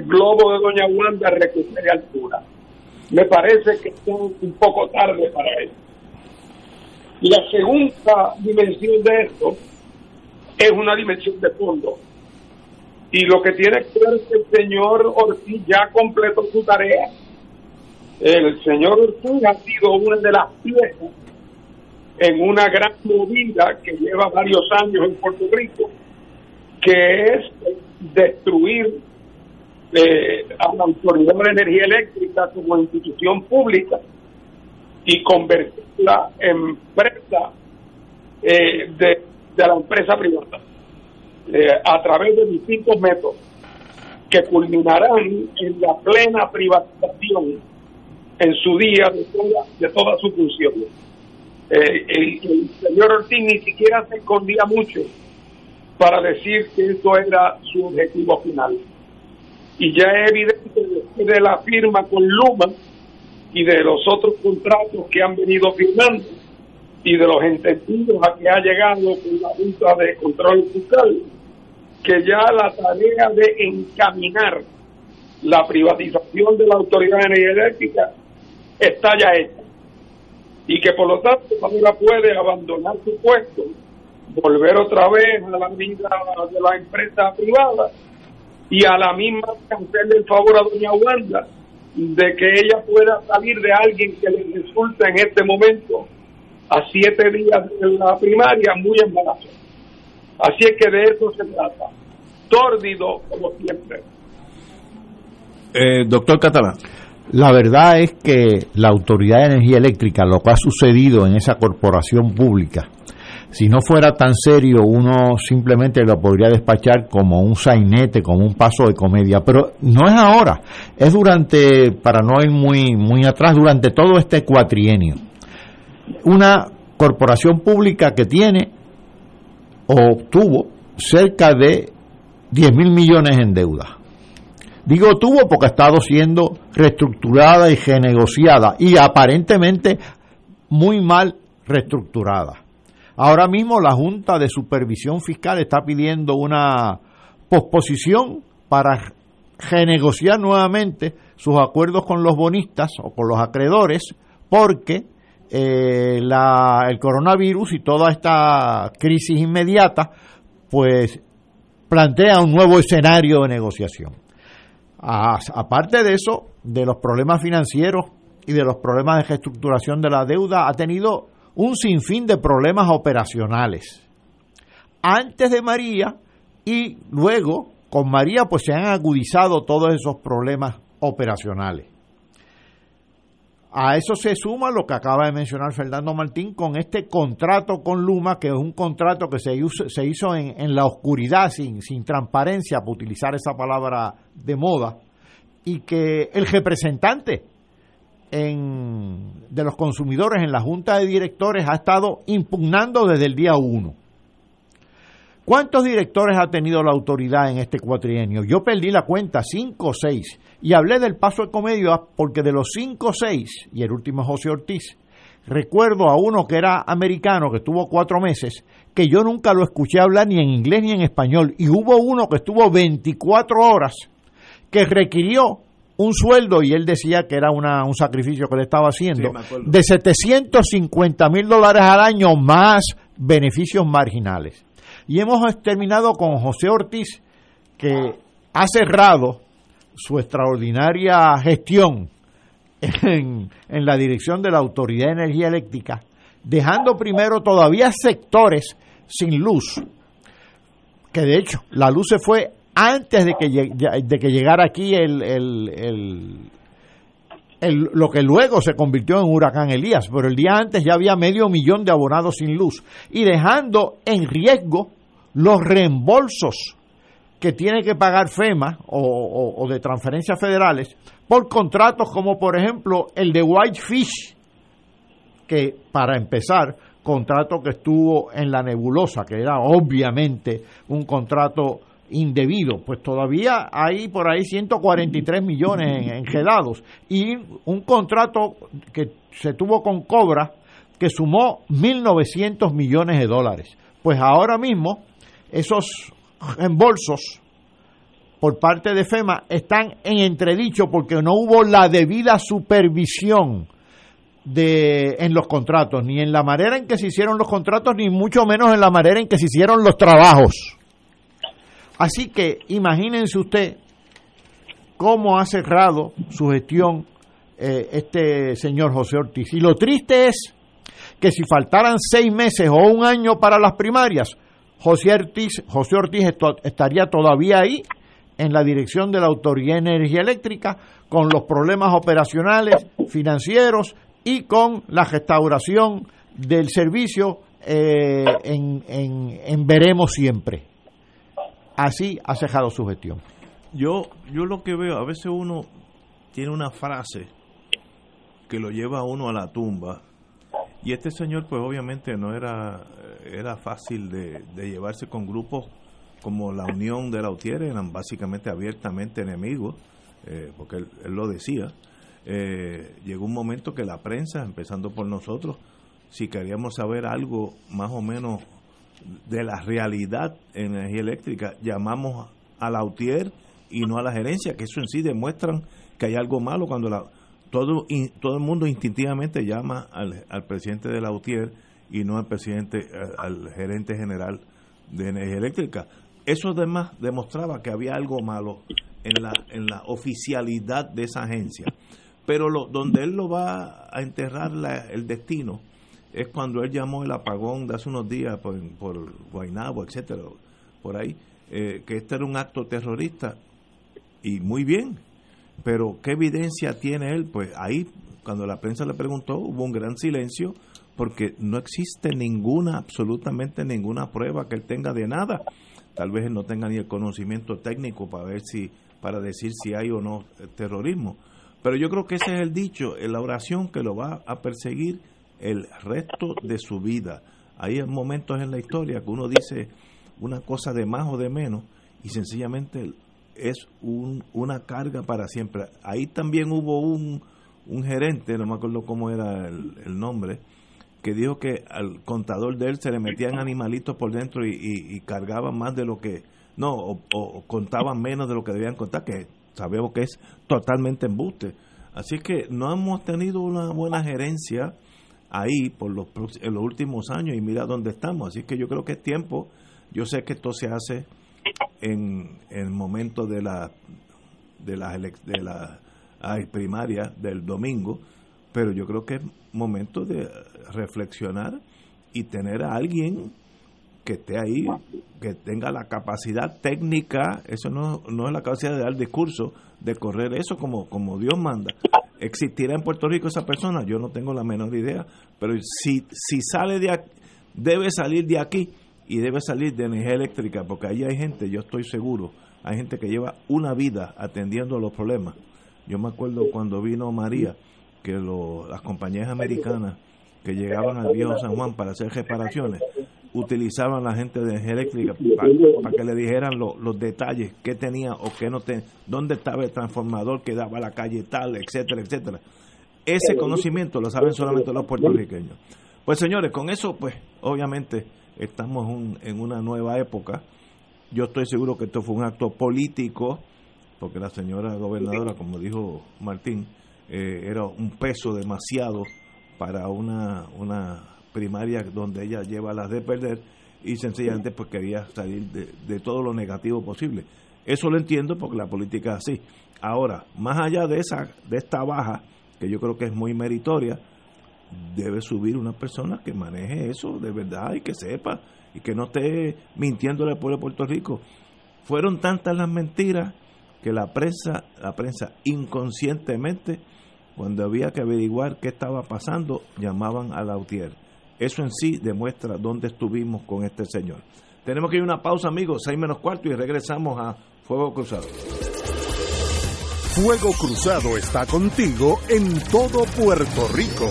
globo de Doña Wanda recupere altura. Me parece que está un poco tarde para eso. La segunda dimensión de esto es una dimensión de fondo. Y lo que tiene que ver es que el señor Ortiz ya completó su tarea. El señor Ortiz ha sido una de las piezas en una gran movida que lleva varios años en Puerto Rico, que es destruir eh, a la Autoridad de Energía Eléctrica como institución pública y convertirla en empresa eh, de, la empresa privada eh, a través de distintos métodos que culminarán en la plena privatización en su día de toda, de funciones. Eh, el, el señor Ortiz ni siquiera se escondía mucho para decir que eso era su objetivo final. Y ya es evidente de la firma con Luma y de los otros contratos que han venido firmando y de los entendidos a que ha llegado con la Junta de Control Fiscal, que ya la tarea de encaminar la privatización de la Autoridad Eléctrica está ya hecha y que por lo tanto ahora puede abandonar su puesto, volver otra vez a la vida de la empresa privada y a la misma hacerle el favor a doña Wanda de que ella pueda salir de alguien que le resulta en este momento a siete días de la primaria muy embarazoso. Así es que de eso se trata. Tórdido como siempre. Eh, doctor Catalán. La verdad es que la Autoridad de Energía Eléctrica, lo que ha sucedido en esa corporación pública, si no fuera tan serio, uno simplemente lo podría despachar como un sainete, como un paso de comedia. Pero no es ahora, es durante, para no ir muy, muy atrás, durante todo este cuatrienio. Una corporación pública que tiene o obtuvo cerca de 10 mil millones en deuda Digo tuvo porque ha estado siendo reestructurada y renegociada y aparentemente muy mal reestructurada. Ahora mismo la Junta de Supervisión Fiscal está pidiendo una posposición para renegociar nuevamente sus acuerdos con los bonistas o con los acreedores porque eh, el coronavirus y toda esta crisis inmediata pues plantea un nuevo escenario de negociación. Aparte de eso, de los problemas financieros y de los problemas de reestructuración de la deuda, ha tenido un sinfín de problemas operacionales. Antes de María y luego con María pues se han agudizado todos esos problemas operacionales. A eso se suma lo que acaba de mencionar Fernando Martín con este contrato con Luma, que es un contrato que se hizo, se hizo en, la oscuridad, sin, sin transparencia, por utilizar esa palabra de moda, y que el representante de los consumidores en la Junta de Directores ha estado impugnando desde el día 1. ¿Cuántos directores ha tenido la autoridad en este cuatrienio? Yo perdí la cuenta, cinco o seis. Y hablé del paso de comedia porque de los cinco o seis, y el último es José Ortiz, recuerdo a uno que era americano, que estuvo cuatro meses, que yo nunca lo escuché hablar ni en inglés ni en español. Y hubo uno que estuvo 24 horas, que requirió un sueldo, y él decía que era una, un sacrificio que le estaba haciendo, de 750 mil dólares al año más beneficios marginales. Y hemos terminado con José Ortiz, que ha cerrado su extraordinaria gestión en, en la dirección de la Autoridad de Energía Eléctrica, dejando primero todavía sectores sin luz, que de hecho la luz se fue antes de que, de que llegara aquí el, el, el, lo que luego se convirtió en huracán Elías, pero el día antes ya había medio millón de abonados sin luz y dejando en riesgo los reembolsos que tiene que pagar FEMA o, de transferencias federales por contratos como por ejemplo el de Whitefish, que para empezar, contrato que estuvo en la nebulosa, que era obviamente un contrato indebido, pues todavía hay por ahí 143 millones en, y un contrato que se tuvo con Cobra que sumó 1.900 millones de dólares. Pues ahora mismo esos reembolsos por parte de FEMA están en entredicho porque no hubo la debida supervisión de, en los contratos, ni en la manera en que se hicieron los contratos, ni mucho menos en la manera en que se hicieron los trabajos. Así que imagínense usted cómo ha cerrado su gestión eh, este señor José Ortiz. Y lo triste es que si faltaran seis meses o un año para las primarias, José Ortiz, José Ortiz estaría todavía ahí en la dirección de la Autoridad de Energía Eléctrica con los problemas operacionales, financieros y con la restauración del servicio eh, en, en veremos siempre así ha cejado su gestión. Yo, yo lo que veo, a veces uno tiene una frase que lo lleva a uno a la tumba. Y este señor, pues obviamente no era, era fácil de, llevarse con grupos como la unión de la UTIER eran básicamente abiertamente enemigos, eh, porque él, lo decía, eh, llegó un momento que la prensa, empezando por nosotros, si queríamos saber algo más o menos de la realidad en energía eléctrica, llamamos a la UTIER y no a la gerencia, que eso en sí demuestran que hay algo malo cuando la, todo, todo el mundo instintivamente llama al, al presidente de la UTIER y no al presidente, al gerente general de energía eléctrica. Eso además demostraba que había algo malo en la, en la oficialidad de esa agencia. Pero lo, donde él lo va a enterrar el destino es cuando él llamó el apagón de hace unos días por, por Guaynabo, etcétera, por ahí, eh, que este era un acto terrorista y muy bien, pero ¿qué evidencia tiene él? Pues ahí, cuando la prensa le preguntó, hubo un gran silencio porque no existe ninguna, absolutamente ninguna prueba que él tenga de nada. Tal vez él no tenga ni el conocimiento técnico para ver si, para decir si hay o no terrorismo. Pero yo creo que ese es el dicho, la oración que lo va a perseguir el resto de su vida. Hay momentos en la historia que uno dice una cosa de más o de menos y sencillamente es un, una carga para siempre. Ahí también hubo un, un gerente, no me acuerdo cómo era el nombre, que dijo que al contador de él se le metían animalitos por dentro y, cargaban más de lo que, no, o, contaban menos de lo que debían contar, que sabemos que es totalmente embuste. Así que no hemos tenido una buena gerencia ahí por los, en los últimos años y mira dónde estamos. Así que yo creo que es tiempo, yo sé que esto se hace en, el momento de la de la, de la primaria del domingo, pero yo creo que es momento de reflexionar y tener a alguien que esté ahí, que tenga la capacidad técnica, eso no, no es la capacidad de dar discurso, de correr eso como, como Dios manda. ¿Existirá en Puerto Rico esa persona? Yo no tengo la menor idea, pero si, si sale de aquí, debe salir de aquí y debe salir de energía eléctrica, porque ahí hay gente, yo estoy seguro, hay gente que lleva una vida atendiendo los problemas. Yo me acuerdo cuando vino María, que las compañías americanas que llegaban al viejo San Juan para hacer reparaciones utilizaban la gente de energía eléctrica para, que le dijeran los detalles, qué tenía o qué no tenía, dónde estaba el transformador que daba a la calle tal, etcétera, etcétera. Ese conocimiento lo saben solamente los puertorriqueños. Pues señores, con eso, pues obviamente estamos en una nueva época. Yo estoy seguro que esto fue un acto político, porque la señora gobernadora, como dijo Martín, eh, era un peso demasiado para una, una primaria donde ella lleva las de perder y sencillamente pues quería salir de, todo lo negativo posible. Eso lo entiendo porque la política es así. Ahora, más allá de esa de esta baja, que yo creo que es muy meritoria, debe subir una persona que maneje eso de verdad y que sepa y que no esté mintiendo al pueblo de Puerto Rico. Fueron tantas las mentiras que la prensa, la prensa inconscientemente cuando había que averiguar qué estaba pasando, llamaban a Lautier. Eso en sí demuestra dónde estuvimos con este señor. Tenemos que ir a una pausa, amigos, seis menos cuarto y regresamos a Fuego Cruzado. Fuego Cruzado está contigo en todo Puerto Rico.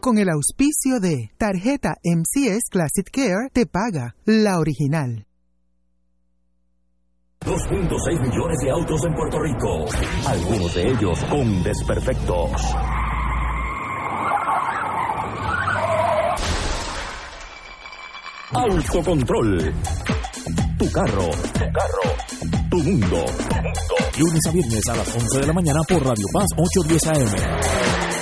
Con el auspicio de Tarjeta MCS Classic Care te paga la original. 2.6 millones de autos en Puerto Rico, algunos de ellos con desperfectos. Autocontrol. Tu carro, tu carro, tu mundo. Lunes a viernes a las 11 de la mañana por Radio Paz 810 AM.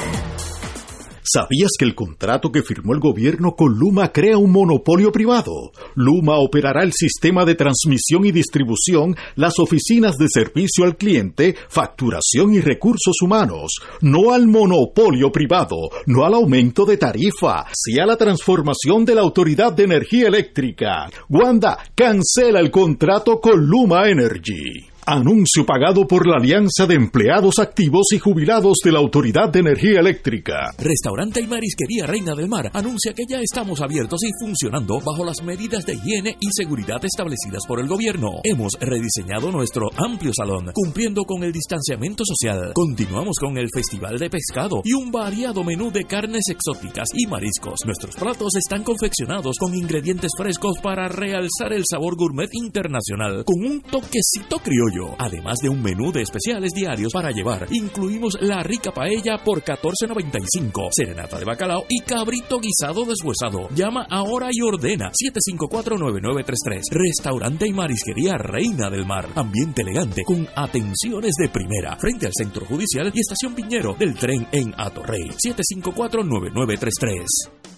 ¿Sabías que el contrato que firmó el gobierno con Luma crea un monopolio privado? Luma operará el sistema de transmisión y distribución, las oficinas de servicio al cliente, facturación y recursos humanos. No al monopolio privado, no al aumento de tarifa, sí a la transformación de la Autoridad de Energía Eléctrica. Wanda, cancela el contrato con Luma Energy. Anuncio pagado por la Alianza de Empleados Activos y Jubilados de la Autoridad de Energía Eléctrica. Restaurante y Marisquería Reina del Mar anuncia que ya estamos abiertos y funcionando bajo las medidas de higiene y seguridad establecidas por el gobierno. Hemos rediseñado nuestro amplio salón, cumpliendo con el distanciamiento social. Continuamos con el Festival de Pescado y un variado menú de carnes exóticas y mariscos. Nuestros platos están confeccionados con ingredientes frescos para realzar el sabor gourmet internacional con un toquecito criollo además de un menú de especiales diarios para llevar. Incluimos la rica paella por 14.95, serenata de bacalao y cabrito guisado deshuesado. Llama ahora y ordena 754-9933. Restaurante y marisquería Reina del Mar. Ambiente elegante con atenciones de primera. Frente al Centro Judicial y Estación Piñero del tren en Atorrey. 754-9933.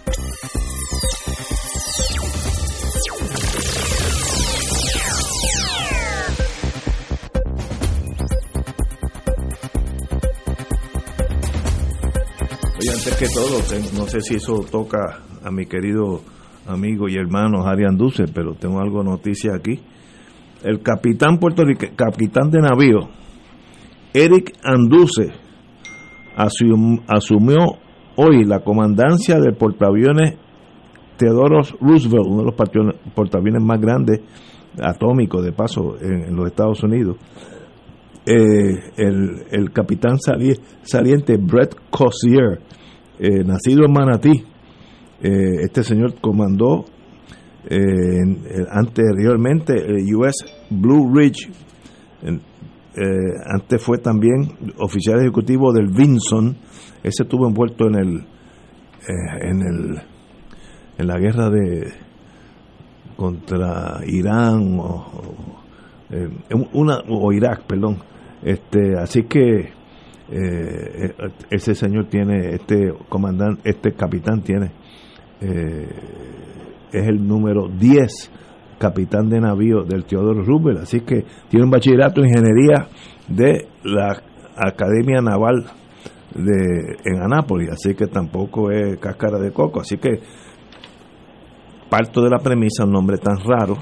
Y antes que todo, no sé si eso toca a mi querido amigo y hermano Harry Anduce, pero tengo algo noticia aquí. El capitán puertorriqueño, capitán de navío, Eric Anduce, asumió hoy la comandancia del portaaviones Theodore Roosevelt, uno de los portaaviones más grandes atómicos de paso en los Estados Unidos eh, el, el, capitán saliente Brett Cossier, eh, nacido en Manatí. Eh, este señor comandó anteriormente el US Blue Ridge. antes fue también oficial ejecutivo del Vinson. Ese estuvo envuelto en el en el en la guerra de contra Irán o, una o Irak, perdón este, así que eh, ese señor tiene, este comandante, este capitán tiene, eh, es el número 10 capitán de navío del Teodoro Roosevelt, así que tiene un bachillerato en ingeniería de la Academia Naval de en Anápolis, así que tampoco es cáscara de coco, así que parto de la premisa, un nombre tan raro,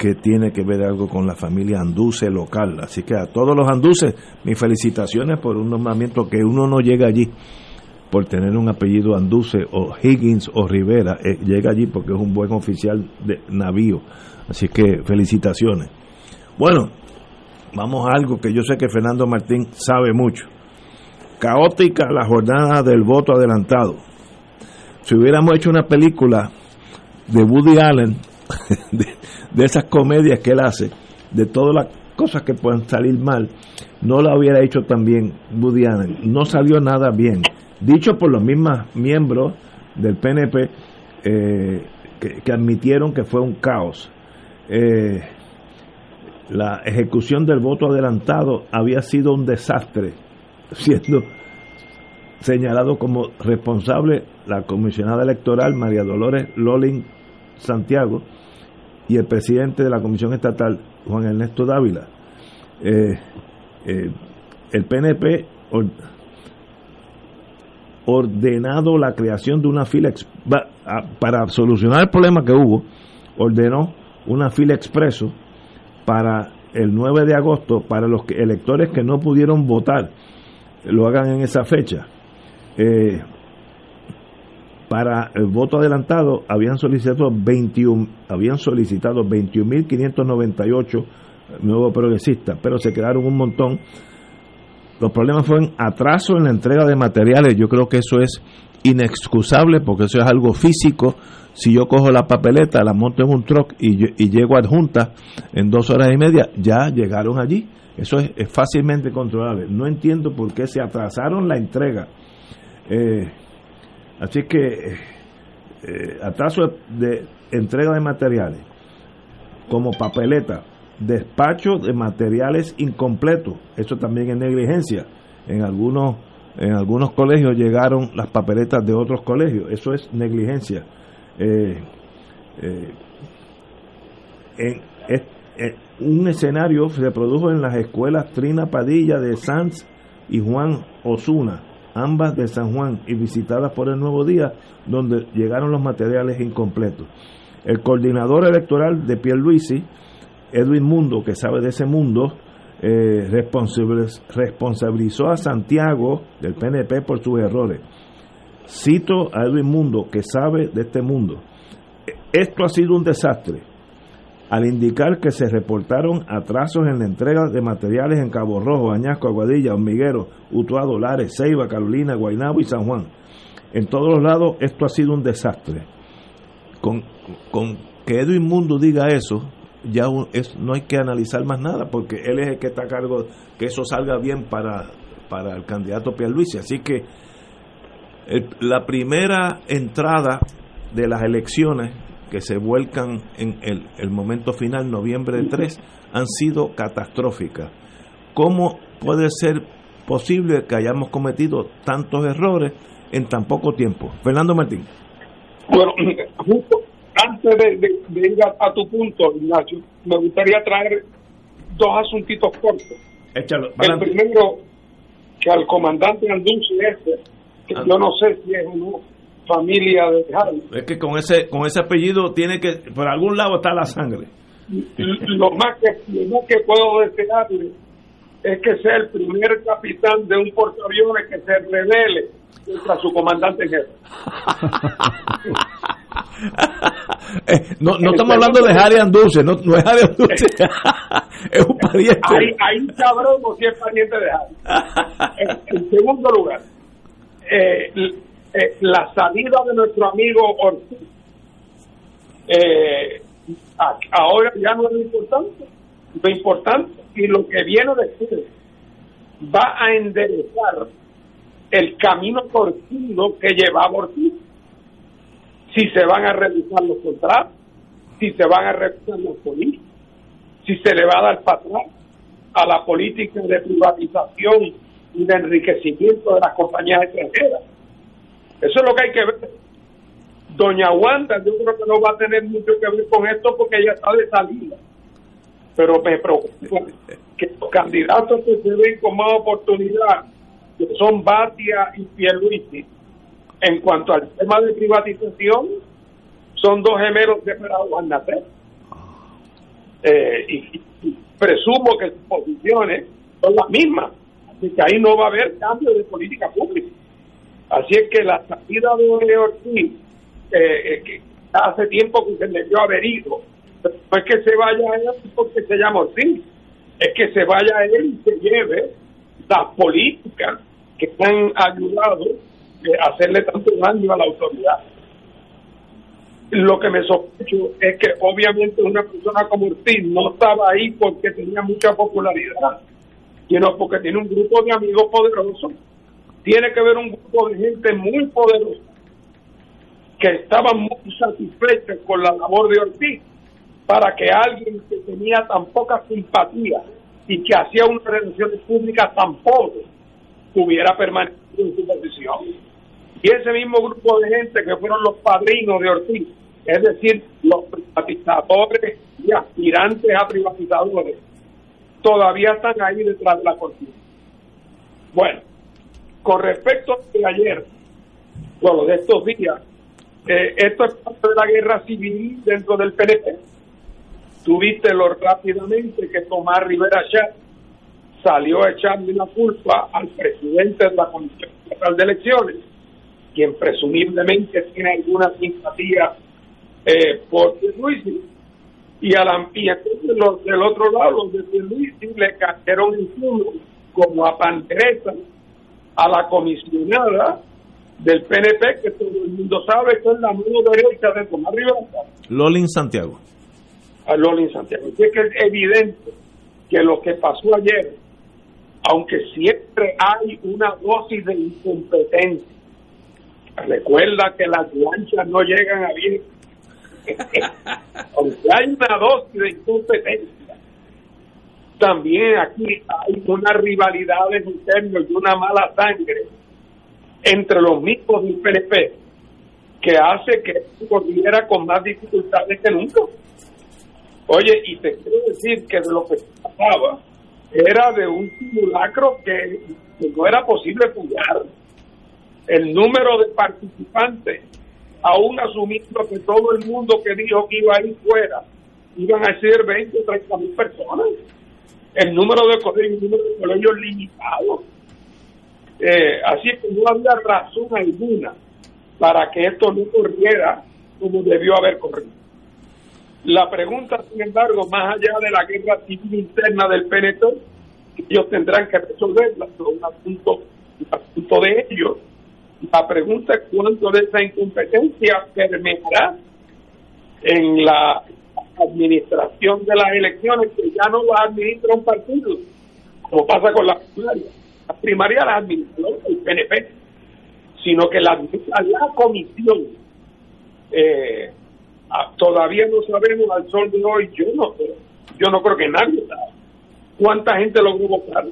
que tiene que ver algo con la familia Anduce local. Así que a todos los Anduces, mis felicitaciones por un nombramiento que uno no llega allí por tener un apellido Anduce o Higgins o Rivera, eh, llega allí porque es un buen oficial de navío. Así que felicitaciones. Bueno, vamos a algo que yo sé que Fernando Martín sabe mucho. Caótica la jornada del voto adelantado. Si hubiéramos hecho una película de Woody Allen, (laughs) de, de esas comedias que él hace, de todas las cosas que pueden salir mal, no la hubiera hecho Woody Allen. No salió nada bien. Dicho por los mismos miembros del PNP eh, que, admitieron que fue un caos. eh, la ejecución del voto adelantado había sido un desastre, (laughs) siendo señalado como responsable la comisionada electoral María Dolores Lolin Santiago y el presidente de la Comisión Estatal, Juan Ernesto Dávila. Eh, eh, el PNP ordenado la creación de una fila para solucionar el problema que hubo, ordenó una fila expreso para el 9 de agosto para los electores que no pudieron votar lo hagan en esa fecha. Eh, para el voto adelantado habían solicitado 21 habían solicitado 21.598 nuevos progresistas, pero se quedaron un montón. Los problemas fueron atraso en la entrega de materiales. Yo creo que eso es inexcusable porque eso es algo físico. Si yo cojo la papeleta, la monto en un truck y, y llego adjunta en dos horas y media, ya llegaron allí. Eso es, fácilmente controlable. No entiendo por qué se atrasaron la entrega. Eh, así que eh, atraso de entrega de materiales, como papeleta, despacho de materiales incompletos, eso también es negligencia. En algunos en algunos colegios llegaron las papeletas de otros colegios, eso es negligencia. Eh, eh, un escenario se produjo en las escuelas Trina Padilla de Sanz y Juan Osuna, ambas de San Juan y visitadas por el Nuevo Día, donde llegaron los materiales incompletos. El coordinador electoral de Pierluisi, Edwin Mundo, que sabe de ese mundo, eh, responsabilizó a Santiago del PNP por sus errores. Cito a Edwin Mundo, que sabe de este mundo. Esto ha sido un desastre al indicar que se reportaron atrasos en la entrega de materiales en Cabo Rojo, Añasco, Aguadilla, Hormiguero, Utuado, Lares, Ceiba, Carolina, Guaynabo y San Juan. En todos los lados esto ha sido un desastre. Con, con que Edwin Mundo diga eso, ya es, no hay que analizar más nada, porque él es el que está a cargo que eso salga bien para, para el candidato Pierluisi. Así que la primera entrada de las elecciones que se vuelcan en el, momento final, noviembre 3, han sido catastróficas. ¿Cómo puede ser posible que hayamos cometido tantos errores en tan poco tiempo? Fernando Martín. Bueno, (clears throat) justo antes de, ir a, tu punto, Ignacio, me gustaría traer dos asuntitos cortos. Échalo, el primero, que al comandante Andunce este, que yo no sé si es o no familia de Harry. Es que con ese con ese apellido tiene que, por algún lado está la sangre. Lo más que, lo más que puedo desearle es que sea el primer capitán de un portaaviones que se revele contra su comandante jefe. (laughs) Eh, no, no estamos hablando de Harry Anduce, no, no es Harry Anduce, (laughs) es un pariente. Ahí, ahí sabremos si es pariente de Harry. (laughs) En, segundo lugar, eh, eh, la salida de nuestro amigo Ortiz eh, ahora ya no es lo importante. Lo importante y lo que viene después va a enderezar el camino torcido que llevaba Ortiz. Si se van a revisar los contratos, si se van a revisar los políticos, si se le va a dar para atrás a la política de privatización y de enriquecimiento de las compañías extranjeras eso es lo que hay que ver. Doña Wanda, yo creo que no va a tener mucho que ver con esto porque ella está de salida. Pero me preocupa que los candidatos que se ven con más oportunidad, que son Batia y Pierluisi, en cuanto al tema de privatización, son dos gemelos separados al nacer. Eh, y, presumo que sus posiciones son las mismas. Así que ahí no va a haber cambio de política pública. Así es que la salida de Ortiz, eh, eh, que hace tiempo que se le dio haber ido, no es que se vaya él porque se llama Ortiz, es que se vaya él y se lleve las políticas que han ayudado eh, a hacerle tanto daño a la autoridad. Lo que me sospecho es que obviamente una persona como Ortiz no estaba ahí porque tenía mucha popularidad, sino porque tiene un grupo de amigos poderosos tiene que haber un grupo de gente muy poderosa que estaban muy satisfechos con la labor de Ortiz para que alguien que tenía tan poca simpatía y que hacía unas relaciones públicas tan pobres hubiera permanecido en su posición. Y ese mismo grupo de gente que fueron los padrinos de Ortiz, es decir, los privatizadores y aspirantes a privatizadores, todavía están ahí detrás de la cortina. Bueno, con respecto a de ayer, bueno, de estos días, eh, esto es parte de la guerra civil dentro del PNP. Tuviste lo rápidamente que Tomás Rivera Chat salió a echarle la culpa al presidente de la Comisión Federal de Elecciones, quien presumiblemente tiene alguna simpatía eh, por Luis y a la los del otro lado los de Luis le cayeron encima como a pandereta a la comisionada del PNP que todo el mundo sabe que es la mano derecha de Tomás Rivera. Lolin Santiago. A Lolin Santiago. Es que es evidente que lo que pasó ayer aunque siempre hay una dosis de incompetencia recuerda que las lanchas no llegan a bien. (laughs) Aunque hay una dosis de incompetencia, también aquí hay una rivalidad interna y una mala sangre entre los mismos del PNP que hace que corriera con más dificultades que nunca. Oye, y te quiero decir que de lo que pasaba era de un simulacro que, no era posible jugar. El número de participantes aún asumiendo que todo el mundo que dijo que iba a ir fuera iban a ser 20 o 30 mil personas. El número de colegios, el número de colegios limitado. Eh, así que no había razón alguna para que esto no corriera como debió haber corrido. La pregunta, sin embargo, más allá de la guerra civil interna del PNP, ellos tendrán que resolverla, es un asunto, un asunto de ellos la pregunta es cuánto de esa incompetencia permeará en la administración de las elecciones, que ya no va a administrar un partido, como pasa con la primaria. La primaria la administra el PNP, sino que la administra la comisión. Eh, todavía no sabemos al sol de hoy, yo no creo, yo no creo que nadie sabe cuánta gente logró votar,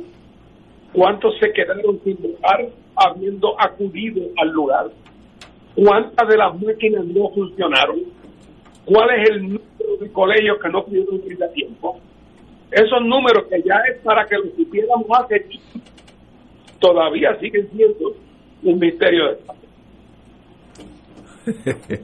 cuántos se quedaron sin votar, habiendo acudido al lugar? ¿Cuántas de las máquinas no funcionaron? ¿Cuál es el de colegios que no pudieron ir a tiempo? Esos números que ya es para que lo supiéramos hace todavía siguen siendo un misterio de (laughs)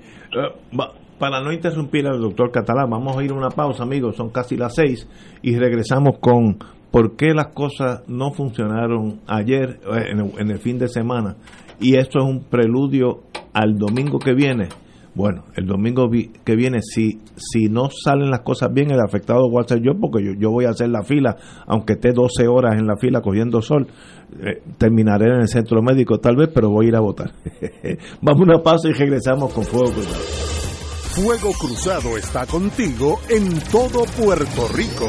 Para no interrumpir al doctor Catalán, vamos a ir a una pausa, amigos, son casi las seis, y regresamos con por qué las cosas no funcionaron ayer eh, en el, fin de semana y esto es un preludio al domingo que viene. Bueno, el domingo que viene, si, si no salen las cosas bien, el afectado voy a ser yo, porque yo, yo voy a hacer la fila, aunque esté 12 horas en la fila cogiendo sol, eh, terminaré en el centro médico tal vez, pero voy a ir a votar. (laughs) Vamos a una pausa y regresamos con Fuego Cruzado. Fuego Cruzado está contigo en todo Puerto Rico.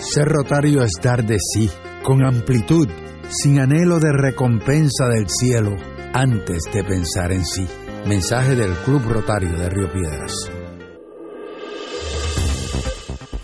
Ser rotario es dar de sí, con amplitud, sin anhelo de recompensa del cielo, antes de pensar en sí. Mensaje del Club Rotario de Río Piedras.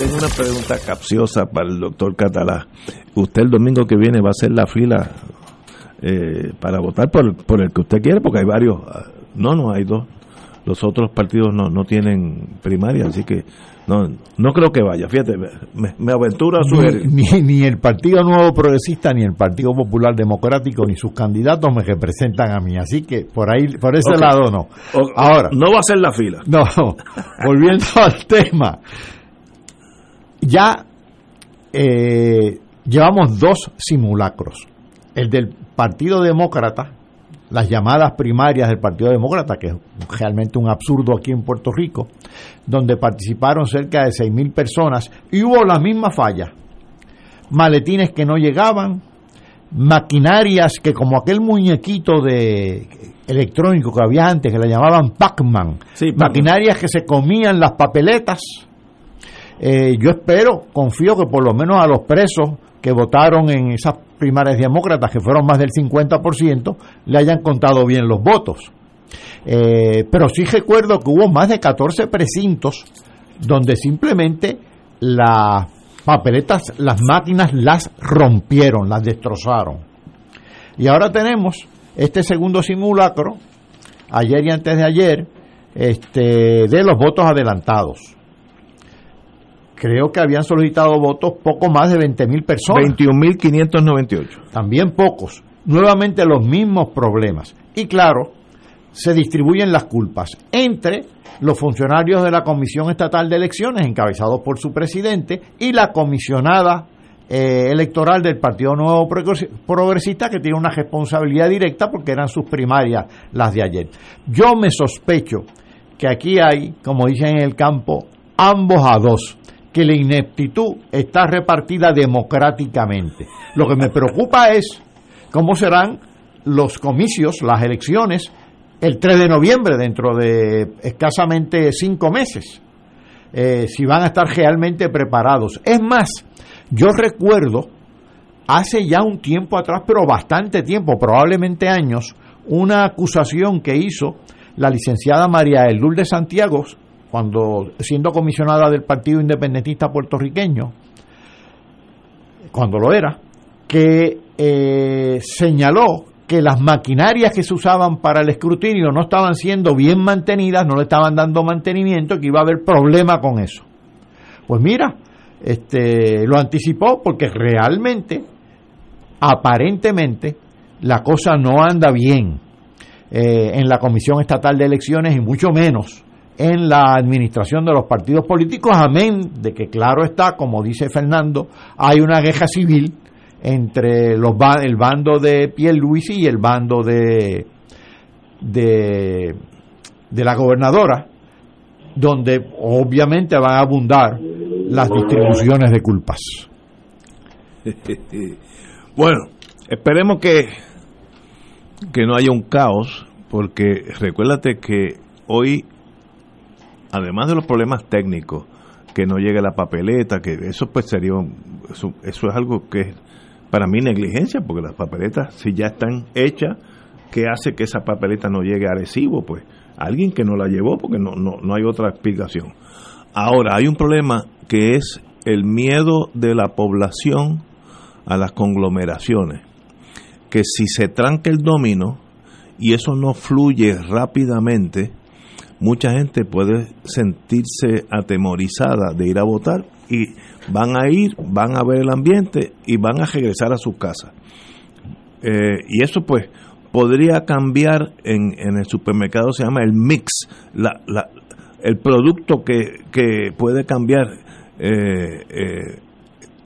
Tengo una pregunta capciosa para el doctor Catalá. Usted el domingo que viene va a hacer la fila eh, para votar por, por el que usted quiere, porque hay varios. No, no, hay dos. Los otros partidos no, no tienen primaria, así que no, no creo que vaya. Fíjate, me, me aventuro a Ni, sugerir. ni, ni el Partido Nuevo Progresista, ni el Partido Popular Democrático, ni sus candidatos me representan a mí. Así que por ahí, por ese lado no. Ahora, no va a ser la fila. No, (laughs) volviendo al tema. Ya eh, llevamos dos simulacros. El del Partido Demócrata, las llamadas primarias del Partido Demócrata, que es realmente un absurdo aquí en Puerto Rico, donde participaron cerca de 6.000 personas y hubo la misma falla. Maletines que no llegaban, maquinarias que como aquel muñequito de electrónico que había antes, que le llamaban Pac-Man, Pac-Man. maquinarias que se comían las papeletas. Eh, yo espero, confío que por lo menos a los presos que votaron en esas primarias demócratas, que fueron más del 50%, le hayan contado bien los votos. Eh, pero sí recuerdo que hubo más de 14 precintos donde simplemente las papeletas, las máquinas las rompieron, las destrozaron. Y ahora tenemos este segundo simulacro, ayer y antes de ayer, este, de los votos adelantados. Creo que habían solicitado votos poco más de 20 mil personas. 21.598. También pocos. Nuevamente los mismos problemas. Y claro, se distribuyen las culpas entre los funcionarios de la Comisión Estatal de Elecciones, encabezados por su presidente, y la comisionada eh, electoral del Partido Nuevo Progres- Progresista, que tiene una responsabilidad directa porque eran sus primarias las de ayer. Yo me sospecho que aquí hay, como dicen en el campo, ambos a dos, que la ineptitud está repartida democráticamente. Lo que me preocupa es cómo serán los comicios, las elecciones, el 3 de noviembre, dentro de escasamente cinco meses. Eh, si van a estar realmente preparados. Es más, yo recuerdo hace ya un tiempo atrás, pero bastante tiempo, probablemente años, una acusación que hizo la licenciada María del Lourdes Santiago, cuando siendo comisionada del Partido Independentista puertorriqueño, cuando lo era, que eh, señaló que las maquinarias que se usaban para el escrutinio no estaban siendo bien mantenidas, no le estaban dando mantenimiento, que iba a haber problema con eso. Pues mira, este, lo anticipó porque realmente, aparentemente, la cosa no anda bien eh, en la Comisión Estatal de Elecciones y mucho menos en la administración de los partidos políticos, amén de que claro está, como dice Fernando, hay una guerra civil entre el bando de Pierluisi y el bando de, de de la gobernadora, donde obviamente van a abundar las distribuciones de culpas. (laughs) bueno, esperemos que, que no haya un caos, porque recuérdate que hoy, además de los problemas técnicos, que no llegue la papeleta, que eso pues sería, eso, eso es algo que es para mí negligencia, porque las papeletas, si ya están hechas, ¿qué hace que esa papeleta no llegue a recibo? Pues alguien que no la llevó, porque no, no, no hay otra explicación. Ahora, hay un problema que es el miedo de la población a las conglomeraciones. que si se tranca el domino y eso no fluye rápidamente, mucha gente puede sentirse atemorizada de ir a votar y van a ir, van a ver el ambiente y van a regresar a su casa. Eh, y eso pues podría cambiar en, en el supermercado, se llama el mix, la, la, el producto que, que puede cambiar. Eh, eh,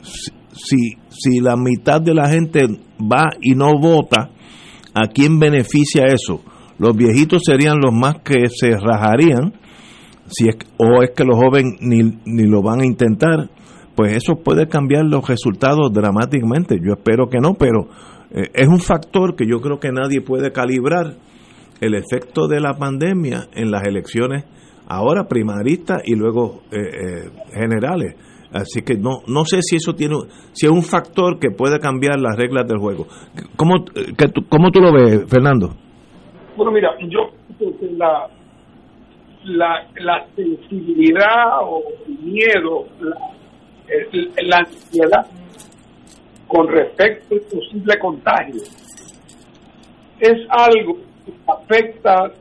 si, si la mitad de la gente va y no vota, ¿a quién beneficia eso? Los viejitos serían los más que se rajarían, si es, o es que los jóvenes ni, ni lo van a intentar, pues eso puede cambiar los resultados dramáticamente. Yo espero que no, pero eh, es un factor que yo creo que nadie puede calibrar el efecto de la pandemia en las elecciones ahora primaristas y luego eh, eh, generales. Así que no no sé si eso tiene si es un factor que puede cambiar las reglas del juego. ¿Cómo, que cómo tú lo ves, Fernando? Bueno, mira, yo la, la, la sensibilidad o el miedo, la, ansiedad con respecto al posible contagio es algo que afecta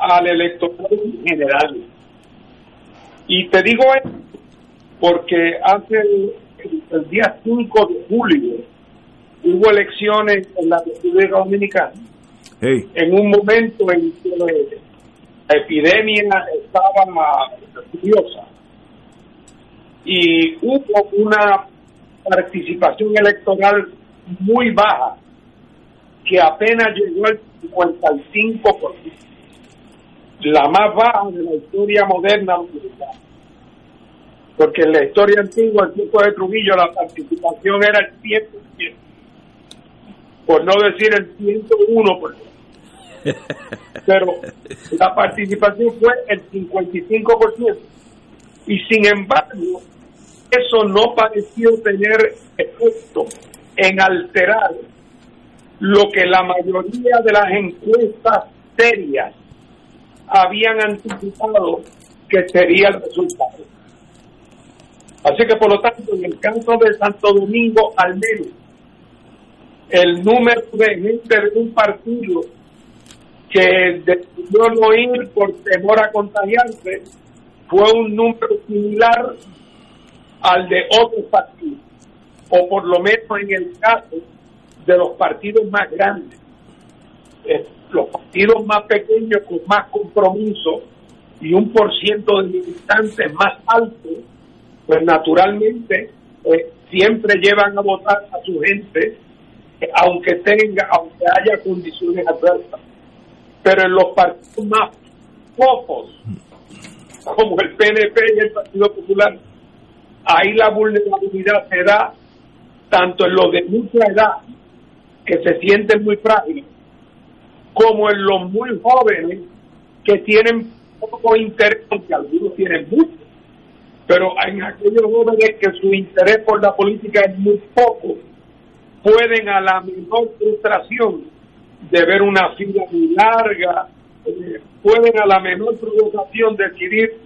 al electorado en general. Y te digo esto porque hace el, día 5 de julio hubo elecciones en la República Dominicana en un momento en que la epidemia estaba furiosa y hubo una participación electoral muy baja que apenas llegó al 55%, la más baja de la historia moderna porque en la historia antigua, el tiempo de Trujillo, la participación era el 100%, por no decir el 101%. (laughs) Pero la participación fue el 55%. Y sin embargo, eso no pareció tener efecto en alterar lo que la mayoría de las encuestas serias habían anticipado que sería el resultado. Así que, por lo tanto, en el caso de Santo Domingo, al menos, el número de gente de un partido que decidió no ir por temor a contagiarse fue un número similar al de otros partidos, o por lo menos en el caso de los partidos más grandes. Eh, los partidos más pequeños con más compromiso y un por ciento de militantes más alto pues naturalmente eh, siempre llevan a votar a su gente, aunque tenga, aunque haya condiciones adversas. Pero en los partidos más pocos, como el PNP y el Partido Popular, ahí la vulnerabilidad se da tanto en los de mucha edad, que se sienten muy frágiles, como en los muy jóvenes, que tienen poco interés, aunque algunos tienen mucho pero en aquellos jóvenes que su interés por la política es muy poco, pueden a la menor frustración de ver una fila muy larga, eh, pueden a la menor provocación decidir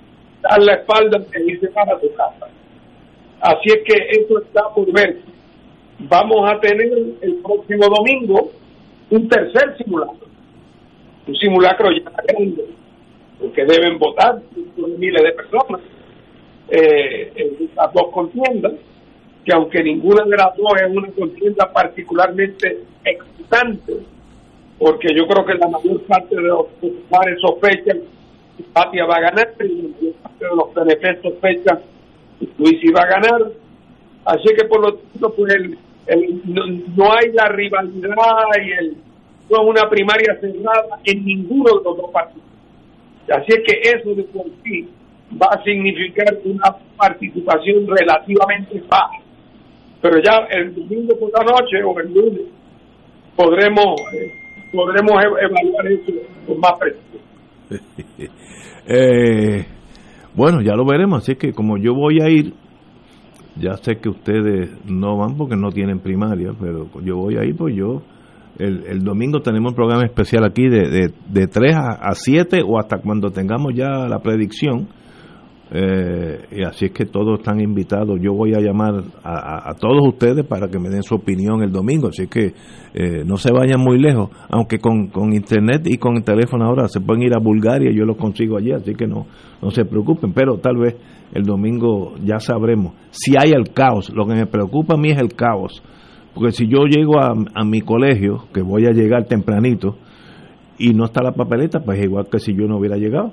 dar la espalda y irse para su casa. Así es que eso está por ver. Vamos a tener el próximo domingo un tercer simulacro, un simulacro ya grande, porque deben votar miles de personas eh, en las dos contiendas, que aunque ninguna de las dos es una contienda particularmente excitante, porque yo creo que la mayor parte de los populares sospechan que Patia va a ganar, y la mayor parte de los PNP sospechan que Luis iba a ganar, así que por lo tanto pues no, hay la rivalidad y el, no es una primaria cerrada en ninguno de los dos partidos. Así es que eso de por sí va a significar una participación relativamente baja. Pero ya el domingo por la noche o el lunes podremos eh, podremos evaluar eso con más precisión. (laughs) eh, bueno, ya lo veremos, así que como yo voy a ir, ya sé que ustedes no van porque no tienen primaria, pero yo voy a ir, pues yo el, el, domingo tenemos un programa especial aquí de, de, de 3 a, a 7 o hasta cuando tengamos ya la predicción Eh, y así es que todos están invitados. Yo voy a llamar a, todos ustedes para que me den su opinión el domingo. Así que eh, no se vayan muy lejos. Aunque con, con internet y con el teléfono ahora se pueden ir a Bulgaria, yo los consigo allí. Así que no, no se preocupen. Pero tal vez el domingo ya sabremos si hay el caos. Lo que me preocupa a mí es el caos. Porque si yo llego a, a mi colegio, que voy a llegar tempranito, y no está la papeleta, pues igual que si yo no hubiera llegado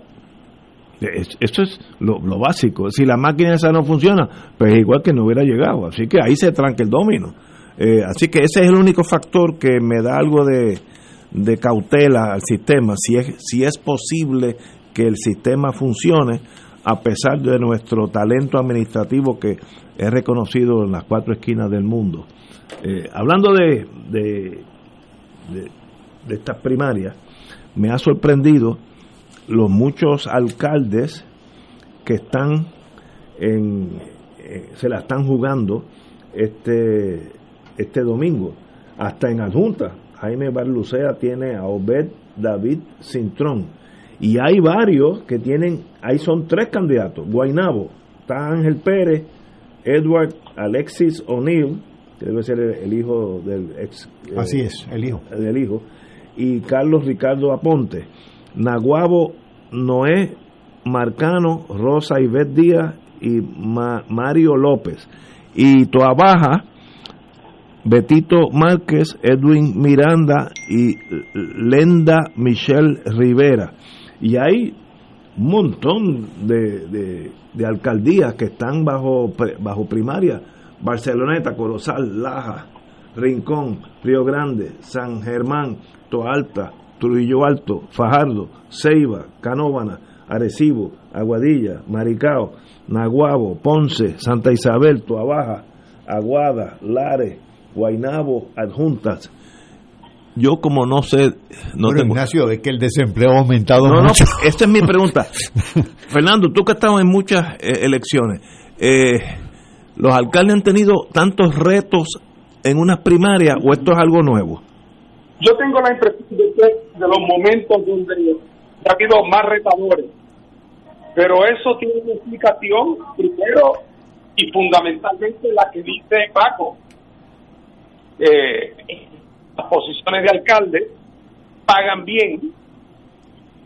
eso es lo, básico. Si la máquina esa no funciona, pues igual que no hubiera llegado. Así que ahí se tranca el domino. Eh, así que ese es el único factor que me da algo de, cautela al sistema. Si es, si es posible que el sistema funcione a pesar de nuestro talento administrativo que es reconocido en las cuatro esquinas del mundo. Eh, hablando de, de estas primarias, me ha sorprendido los muchos alcaldes que están en, eh, se la están jugando este, este domingo, hasta en adjunta. Jaime Barlucea tiene a Obed David Cintrón. Y hay varios que tienen, ahí son tres candidatos. Guainabo, está Ángel Pérez, Edward Alexis O'Neill, que debe ser el, hijo del ex. Así es, el hijo. Del hijo. Y Carlos Ricardo Aponte. Naguabo Noé Marcano, Rosa Ivette Díaz y Mario López. Y Toa Baja, Betito Márquez, Edwin Miranda y Lenda Michelle Rivera. Y hay un montón de, de, alcaldías que están bajo, bajo primaria. Barceloneta, Corozal, Laja, Rincón, Río Grande, San Germán, Toalta, Trujillo Alto, Fajardo, Ceiba, Canóvana, Arecibo, Aguadilla, Maricao, Naguabo, Ponce, Santa Isabel, Tuabaja, Aguada, Lares, Guainabo, Adjuntas. Yo como no sé, no tengo... Ignacio, es que el desempleo ha aumentado no, mucho. No, (laughs) esta es mi pregunta. (laughs) Fernando, tú que has estado en muchas eh, elecciones, eh, ¿los alcaldes han tenido tantos retos en unas primarias o esto es algo nuevo? Yo tengo la impresión de que de los momentos donde ha habido más retadores, pero eso tiene una explicación, primero y fundamentalmente la que dice Paco. Eh, las posiciones de alcalde pagan bien,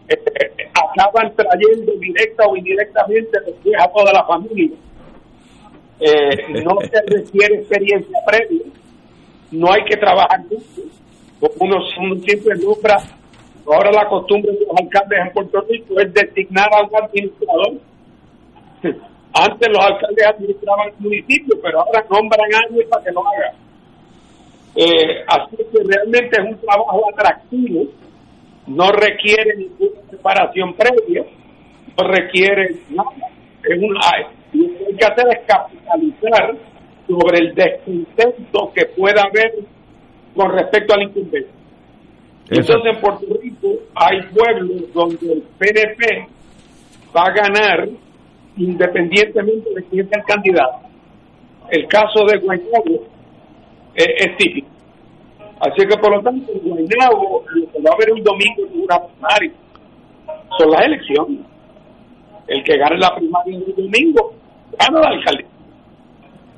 eh, acaban trayendo directa o indirectamente después a toda la familia. Eh, no se requiere experiencia previa, no hay que trabajar mucho uno, siempre nombra, ahora la costumbre de los alcaldes en Puerto Rico es designar a un administrador. (laughs) Antes los alcaldes administraban el municipio, pero ahora nombran a alguien para que lo haga. Eh, así que realmente es un trabajo atractivo, no requiere ninguna preparación previa, no requiere nada. Es una, lo que hay que hacer es capitalizar sobre el descontento que pueda haber con respecto al incumbente. Entonces en Puerto Rico hay pueblos donde el PNP va a ganar independientemente de quién sea el candidato. El caso de Guaynabo es típico. Así que por lo tanto, en Guaynabo lo que va a haber un domingo en una primaria son las elecciones. El que gane la primaria el domingo gana la alcaldía.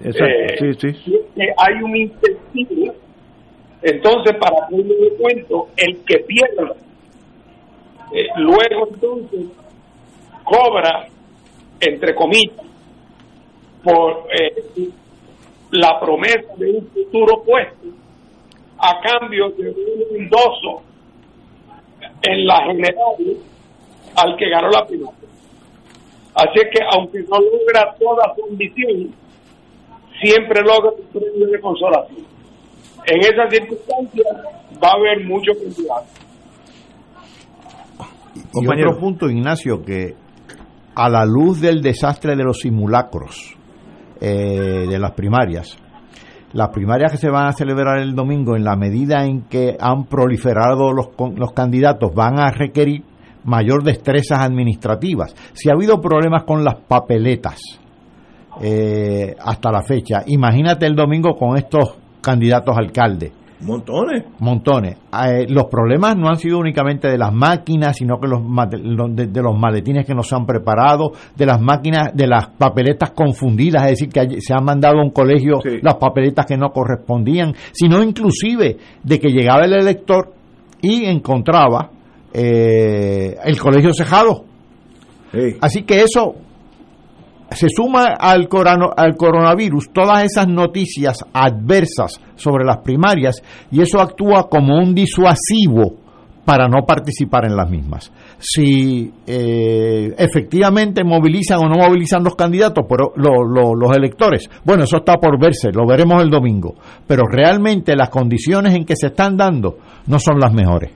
Exacto, sí, sí. Hay un incentivo entonces, para ponerle de cuento, el que pierda, eh, luego entonces cobra, entre comillas, por eh, la promesa de un futuro puesto a cambio de un endoso en la general al que ganó la primera. Así es que aunque no logra toda su ambición, siempre logra un premio de consolación en esas circunstancias va a haber mucho candidatos. Y otro punto, Ignacio, que a la luz del desastre de los simulacros eh, de las primarias, las primarias que se van a celebrar el domingo, en la medida en que han proliferado los, los candidatos, van a requerir mayor destrezas administrativas. Si ha habido problemas con las papeletas eh, hasta la fecha, imagínate el domingo con estos candidatos a alcalde. Montones. Montones. Eh, los problemas no han sido únicamente de las máquinas, sino que los de, de, los maletines que no se han preparado, de las máquinas, de las papeletas confundidas, es decir, que se han mandado a un colegio las papeletas que no correspondían, sino inclusive de que llegaba el elector y encontraba eh, el colegio cejado. Así que eso se suma al, al coronavirus todas esas noticias adversas sobre las primarias y eso actúa como un disuasivo para no participar en las mismas. Si eh, efectivamente movilizan o no movilizan los candidatos, pero los electores, bueno, eso está por verse, lo veremos el domingo, pero realmente las condiciones en que se están dando no son las mejores.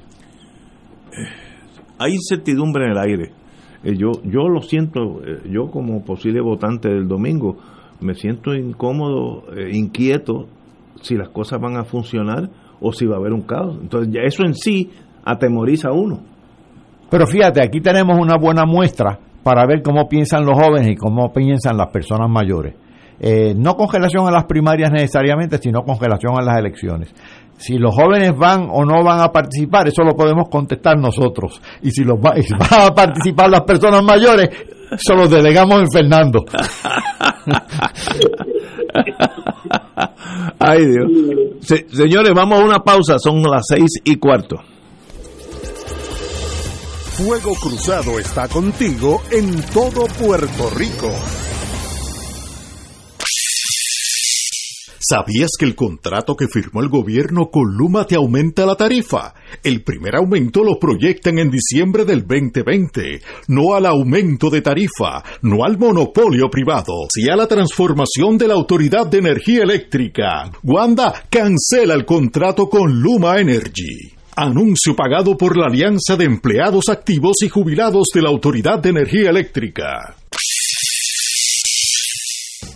Hay incertidumbre en el aire eh, yo, yo lo siento, eh, yo como posible votante del domingo, me siento incómodo, eh, inquieto si las cosas van a funcionar o si va a haber un caos. Entonces, ya eso en sí atemoriza a uno. Pero fíjate, aquí tenemos una buena muestra para ver cómo piensan los jóvenes y cómo piensan las personas mayores. no con relación a las primarias necesariamente, sino con relación a las elecciones. Si los jóvenes van o no van a participar, eso lo podemos contestar nosotros. Y si, los van a participar las personas mayores, eso lo delegamos en Fernando. (laughs) Ay Dios. señores, vamos a una pausa, son las seis y cuarto. Fuego Cruzado está contigo en todo Puerto Rico. ¿Sabías que el contrato que firmó el gobierno con Luma te aumenta la tarifa? El primer aumento lo proyectan en diciembre del 2020. No al aumento de tarifa, no al monopolio privado, sino a la transformación de la Autoridad de Energía Eléctrica. Wanda cancela el contrato con Luma Energy. Anuncio pagado por la Alianza de Empleados Activos y Jubilados de la Autoridad de Energía Eléctrica.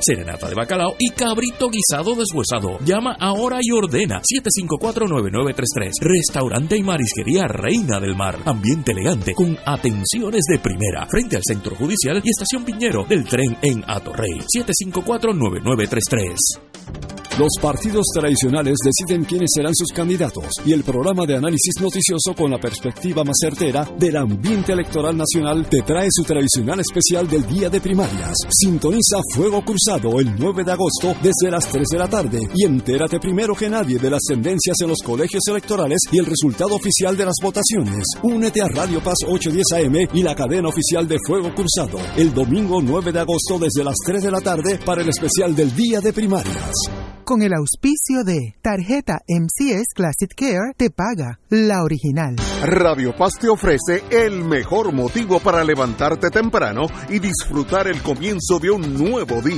serenata de bacalao y cabrito guisado deshuesado. Llama ahora y ordena 754-9933. Restaurante y marisquería Reina del Mar. Ambiente elegante con atenciones de primera. Frente al Centro Judicial y Estación Piñero del tren en Atorrey. 754-9933. Los partidos tradicionales deciden quiénes serán sus candidatos y el programa de análisis noticioso con la perspectiva más certera del ambiente electoral nacional te trae su tradicional especial del día de primarias. Sintoniza Fuego Cruzado el 9 de agosto desde las 3 de la tarde y entérate primero que nadie de las tendencias en los colegios electorales y el resultado oficial de las votaciones. Únete a Radio Paz 810 AM y la cadena oficial de Fuego Cruzado el domingo 9 de agosto desde las 3 de la tarde para el especial del día de primarias con el auspicio de Tarjeta MCS Classic Care te paga la original. Radio Paz te ofrece el mejor motivo para levantarte temprano y disfrutar el comienzo de un nuevo día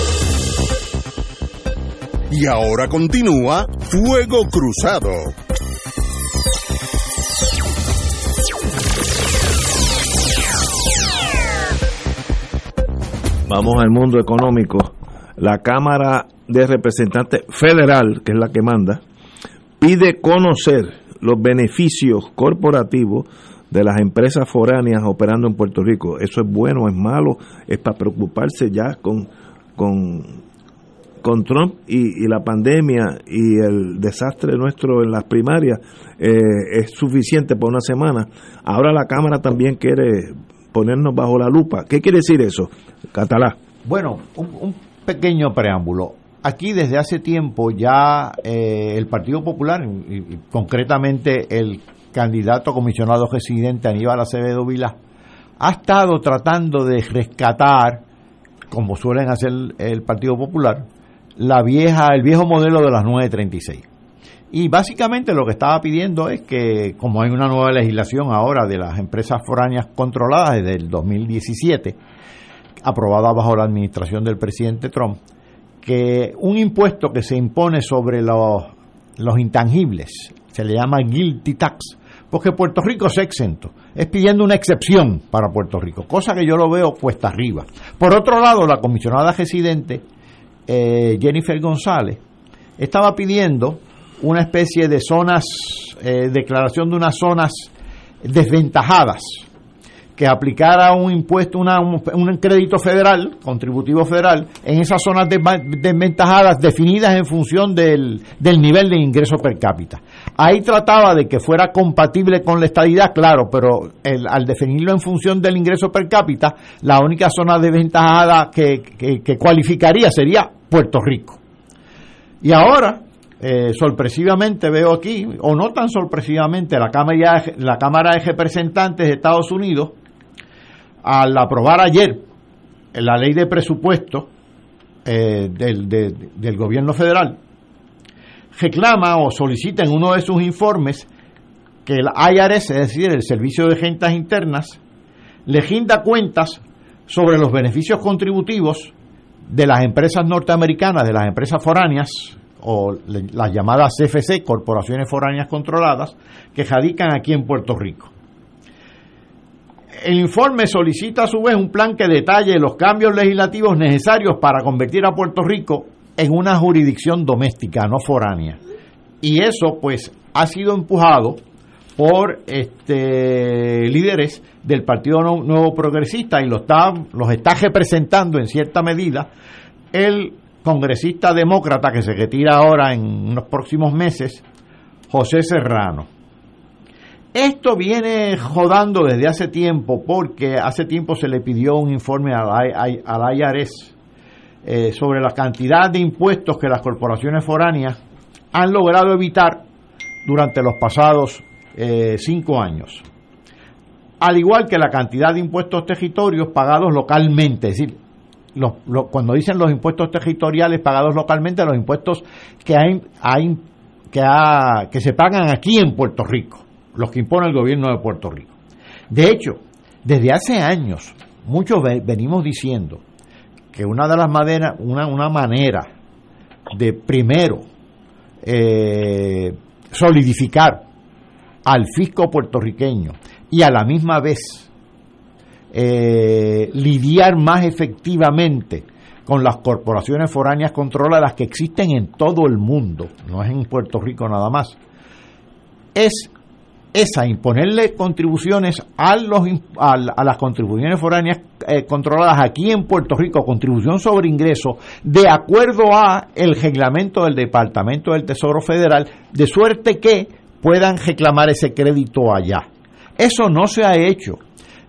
Y ahora continúa Fuego Cruzado. Vamos al mundo económico. La Cámara de Representantes Federal, que es la que manda, pide conocer los beneficios corporativos de las empresas foráneas operando en Puerto Rico. ¿Eso es bueno, es malo? ¿Es para preocuparse ya con, con, con Trump y, la pandemia y el desastre nuestro en las primarias? Eh, ¿Es suficiente por una semana? Ahora la Cámara también quiere ponernos bajo la lupa. ¿Qué quiere decir eso, Catalá? Bueno, un, pequeño preámbulo aquí desde hace tiempo ya eh, el Partido Popular, y, concretamente el candidato comisionado residente Aníbal Acevedo Vila, ha estado tratando de rescatar, como suelen hacer el Partido Popular, la vieja, el viejo modelo de las 936. Y básicamente lo que estaba pidiendo es que, como hay una nueva legislación ahora de las empresas foráneas controladas desde el 2017, aprobada bajo la administración del presidente Trump, que un impuesto que se impone sobre los, los intangibles, se le llama guilty tax, porque Puerto Rico es exento, es pidiendo una excepción para Puerto Rico, cosa que yo lo veo cuesta arriba. Por otro lado, la comisionada residente, eh, Jennifer González, estaba pidiendo una especie de zonas, eh, declaración de unas zonas desventajadas, que aplicara un impuesto, un, crédito federal, contributivo federal, en esas zonas desventajadas definidas en función del, del, nivel de ingreso per cápita. Ahí trataba de que fuera compatible con la estadidad, claro, pero al definirlo en función del ingreso per cápita, la única zona desventajada que, que, que cualificaría sería Puerto Rico. Y ahora, eh, sorpresivamente veo aquí, o no tan sorpresivamente, la Cámara, la Cámara de Representantes de Estados Unidos, al aprobar ayer la ley de presupuesto eh, del, de, del gobierno federal, reclama o solicita en uno de sus informes que el IRS, es decir, el Servicio de Rentas Internas, le rinda cuentas sobre los beneficios contributivos de las empresas norteamericanas, de las empresas foráneas, o las llamadas CFC, Corporaciones Foráneas Controladas, que radican aquí en Puerto Rico. El informe solicita a su vez un plan que detalle los cambios legislativos necesarios para convertir a Puerto Rico en una jurisdicción doméstica, no foránea. Y eso pues ha sido empujado por este líderes del Partido Nuevo Progresista y lo está, los está representando en cierta medida el congresista demócrata que se retira ahora en unos próximos meses, José Serrano. Esto viene jodando desde hace tiempo porque hace tiempo se le pidió un informe al IRS eh, sobre la cantidad de impuestos que las corporaciones foráneas han logrado evitar durante los pasados eh, cinco años. Al igual que la cantidad de impuestos territorios pagados localmente, es decir, los, cuando dicen los impuestos territoriales pagados localmente, los impuestos que hay, hay que, ha, que se pagan aquí en Puerto Rico, los que impone el gobierno de Puerto Rico. De hecho, desde hace años, muchos venimos diciendo que una de las maneras, una, una manera de primero eh, solidificar al fisco puertorriqueño y a la misma vez eh, lidiar más efectivamente con las corporaciones foráneas controladas que existen en todo el mundo, no es en Puerto Rico nada más, es esa, imponerle contribuciones a, los, a, a las contribuciones foráneas eh, controladas aquí en Puerto Rico, contribución sobre ingresos, de acuerdo a el reglamento del Departamento del Tesoro Federal, de suerte que puedan reclamar ese crédito allá. Eso no se ha hecho.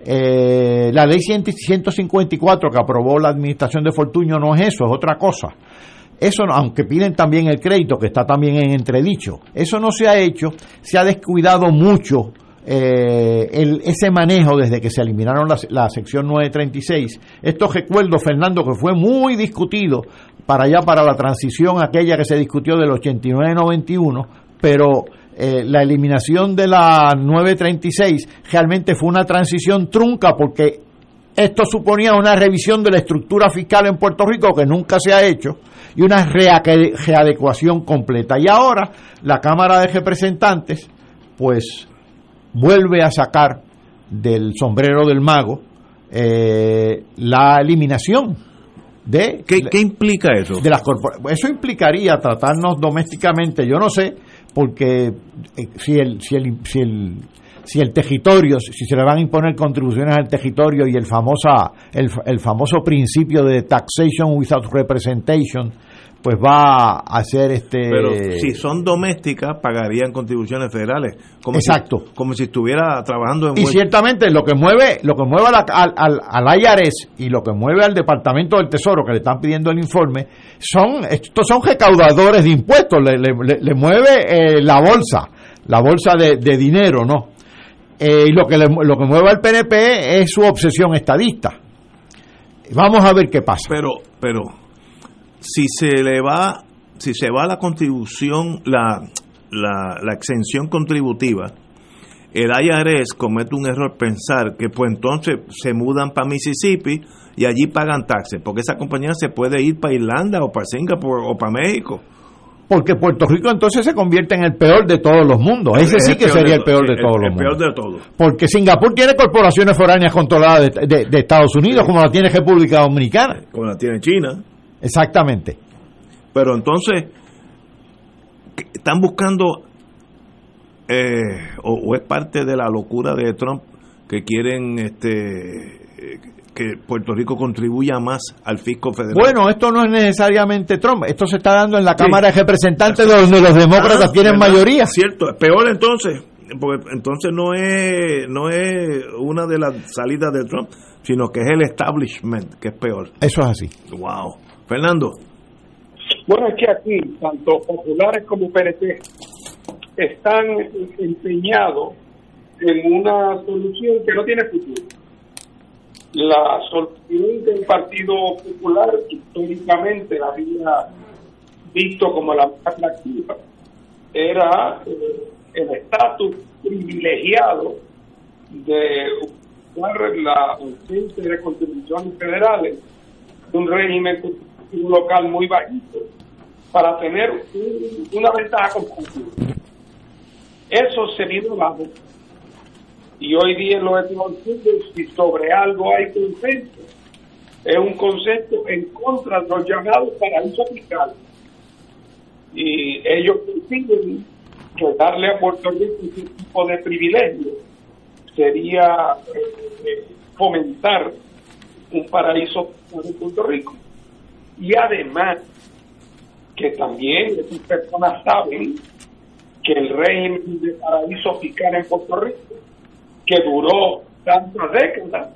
Eh, la ley 154 que aprobó la administración de Fortuño no es eso, es otra cosa. Eso, aunque piden también el crédito, que está también en entredicho, eso no se ha hecho, se ha descuidado mucho eh, el, ese manejo desde que se eliminaron la, la, sección 936. Esto recuerdo, Fernando, que fue muy discutido para allá, para la transición aquella que se discutió del 89-91, pero eh, la eliminación de la 936 realmente fue una transición trunca porque esto suponía una revisión de la estructura fiscal en Puerto Rico que nunca se ha hecho y una readecuación completa. Y ahora la Cámara de Representantes pues vuelve a sacar del sombrero del mago eh, la eliminación de... ¿Qué, ¿Qué, implica eso? De las eso implicaría tratarnos domésticamente, yo no sé, porque si el, si el, si el si el territorio, si se le van a imponer contribuciones al territorio y el famosa el, el famoso principio de taxation without representation, pues va a hacer este pero si son domésticas pagarían contribuciones federales como exacto. si, como si estuviera trabajando en y ciertamente lo que mueve lo que mueve al, al, al IRS y lo que mueve al Departamento del Tesoro que le están pidiendo el informe son estos son recaudadores de impuestos le, le, le mueve eh, la bolsa la bolsa de, de dinero no eh, y lo que le, lo que mueve al PNP es su obsesión estadista vamos a ver qué pasa pero pero si se le va si se va la contribución la, la, la exención contributiva el IRS comete un error pensar que pues entonces se mudan para Mississippi y allí pagan taxes, porque esa compañía se puede ir para Irlanda o para Singapur o para México. Porque Puerto Rico entonces se convierte en el peor de todos los mundos. Ese sí que sería el peor de todos los mundos. El peor de todos. Porque Singapur tiene corporaciones foráneas controladas de, de, de Estados Unidos, como la tiene República Dominicana. Como la tiene China. Exactamente. Pero entonces, están buscando, eh, o, o, es parte de la locura de Trump, que quieren este que Puerto Rico contribuya más al fisco federal. Bueno, esto no es necesariamente Trump, esto se está dando en la sí. Cámara de Representantes donde los demócratas ah, tienen ¿verdad? mayoría. Cierto, es peor entonces, porque entonces no es no es una de las salidas de Trump, sino que es el establishment, que es peor. Eso es así. Wow. Fernando. Bueno, es que aquí, tanto populares como PNP están empeñados en una solución que no tiene futuro. La solución del Partido Popular históricamente la había visto como la más atractiva era eh, el estatus privilegiado de usar la ausencia de contribuciones federales de un régimen local muy bajito para tener un, una ventaja competitiva. Eso se vino abajo. Y hoy día en los Unidos, si sobre algo hay consenso, es un concepto en contra de los llamados paraísos fiscales. Y ellos deciden que darle a Puerto Rico ese tipo de privilegio sería eh, fomentar un paraíso en Puerto Rico y además que también estas personas saben que el régimen de paraíso fiscal en Puerto Rico, que duró tantas décadas,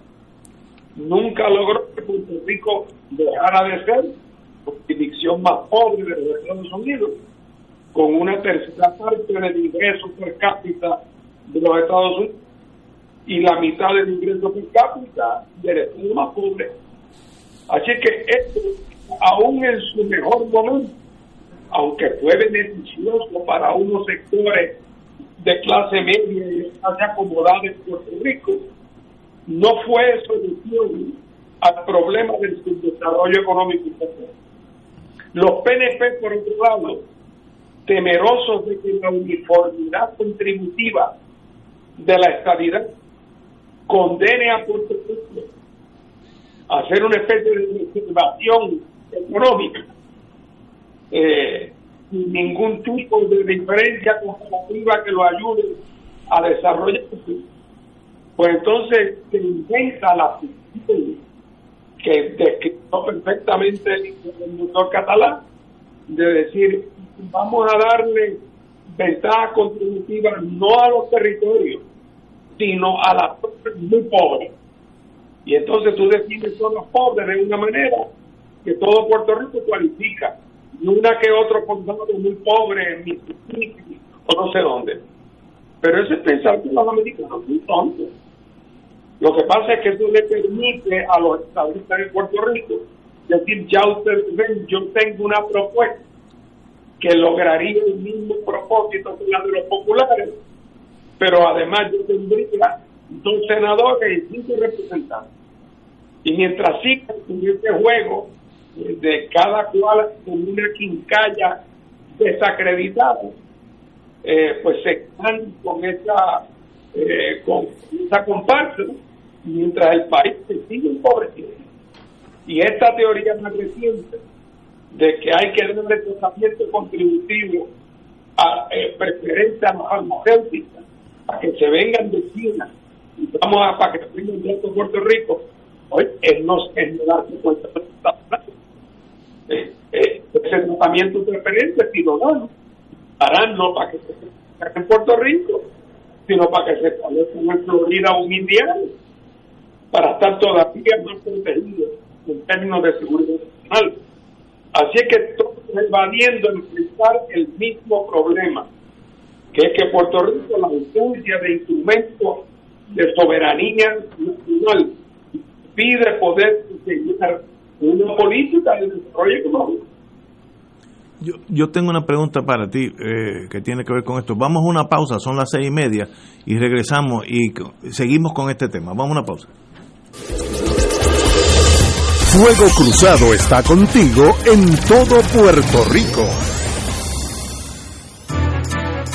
nunca logró que Puerto Rico dejara de ser jurisdicción más pobre de los Estados Unidos, con una tercera parte del ingreso per cápita de los Estados Unidos y la mitad del ingreso per cápita del Estado más pobre. Así que esto aún en su mejor momento, aunque fue beneficioso para unos sectores de clase media y de clase acomodada en Puerto Rico, no fue solución al problema del subdesarrollo económico Los PNP, por otro lado, temerosos de que la uniformidad contributiva de la estabilidad condene a Puerto Rico a hacer una especie de conservación económica, eh, sin ningún tipo de diferencia comparativa que lo ayude a desarrollarse, pues entonces se inventa la que describió perfectmente el doctor catalán, de decir, vamos a darle ventaja contributiva no a los territorios, sino a las muy pobres. Y entonces tú defines son los pobres de una manera que todo Puerto Rico cualifica, y una que otro condado muy pobre en Mississippi o no sé dónde. Pero eso es pensar que los americanos son tontos. Lo que pasa es que eso le permite a los estadistas de Puerto Rico decir, ya ustedes ven, yo tengo una propuesta que lograría el mismo propósito que la de los populares, pero además yo tendría dos senadores y cinco representantes. Y mientras siga en este juego de cada cual con una quincalla desacreditada, eh, pues se están con esa, eh, con esa comparsa, mientras el país se sigue empobreciendo. Y esta teoría más reciente de que hay que darle tratamiento contributivo a, eh, preferente a las farmacéuticas para que se vengan de China y vamos a para que se vengan de Puerto Rico, hoy él no se darse cuenta de eh, eh, ese tratamiento preferente si lo dan, harán no para que se en Puerto Rico, sino para que se establezcan en Florida un indiano, para estar todavía más protegidos en términos de seguridad nacional. Así es que todos evadiendo enfrentar el mismo problema, que es que Puerto Rico, la ausencia de instrumentos de soberanía nacional, pide poder diseñar una política de desarrollo económico. Yo, yo tengo una pregunta para ti eh, que tiene que ver con esto. Vamos a una pausa, son las seis y media, y regresamos y seguimos con este tema. Vamos a una pausa. Fuego Cruzado está contigo en todo Puerto Rico.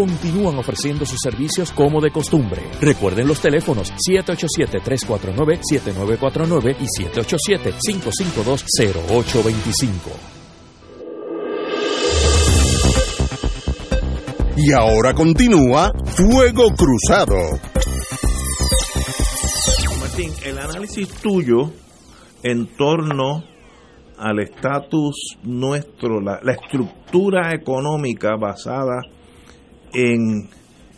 continúan ofreciendo sus servicios como de costumbre. Recuerden los teléfonos 787-349-7949 y 787-552-0825. Y ahora continúa Fuego Cruzado. Martín, el análisis tuyo en torno al estatus nuestro, la, la, estructura económica basada en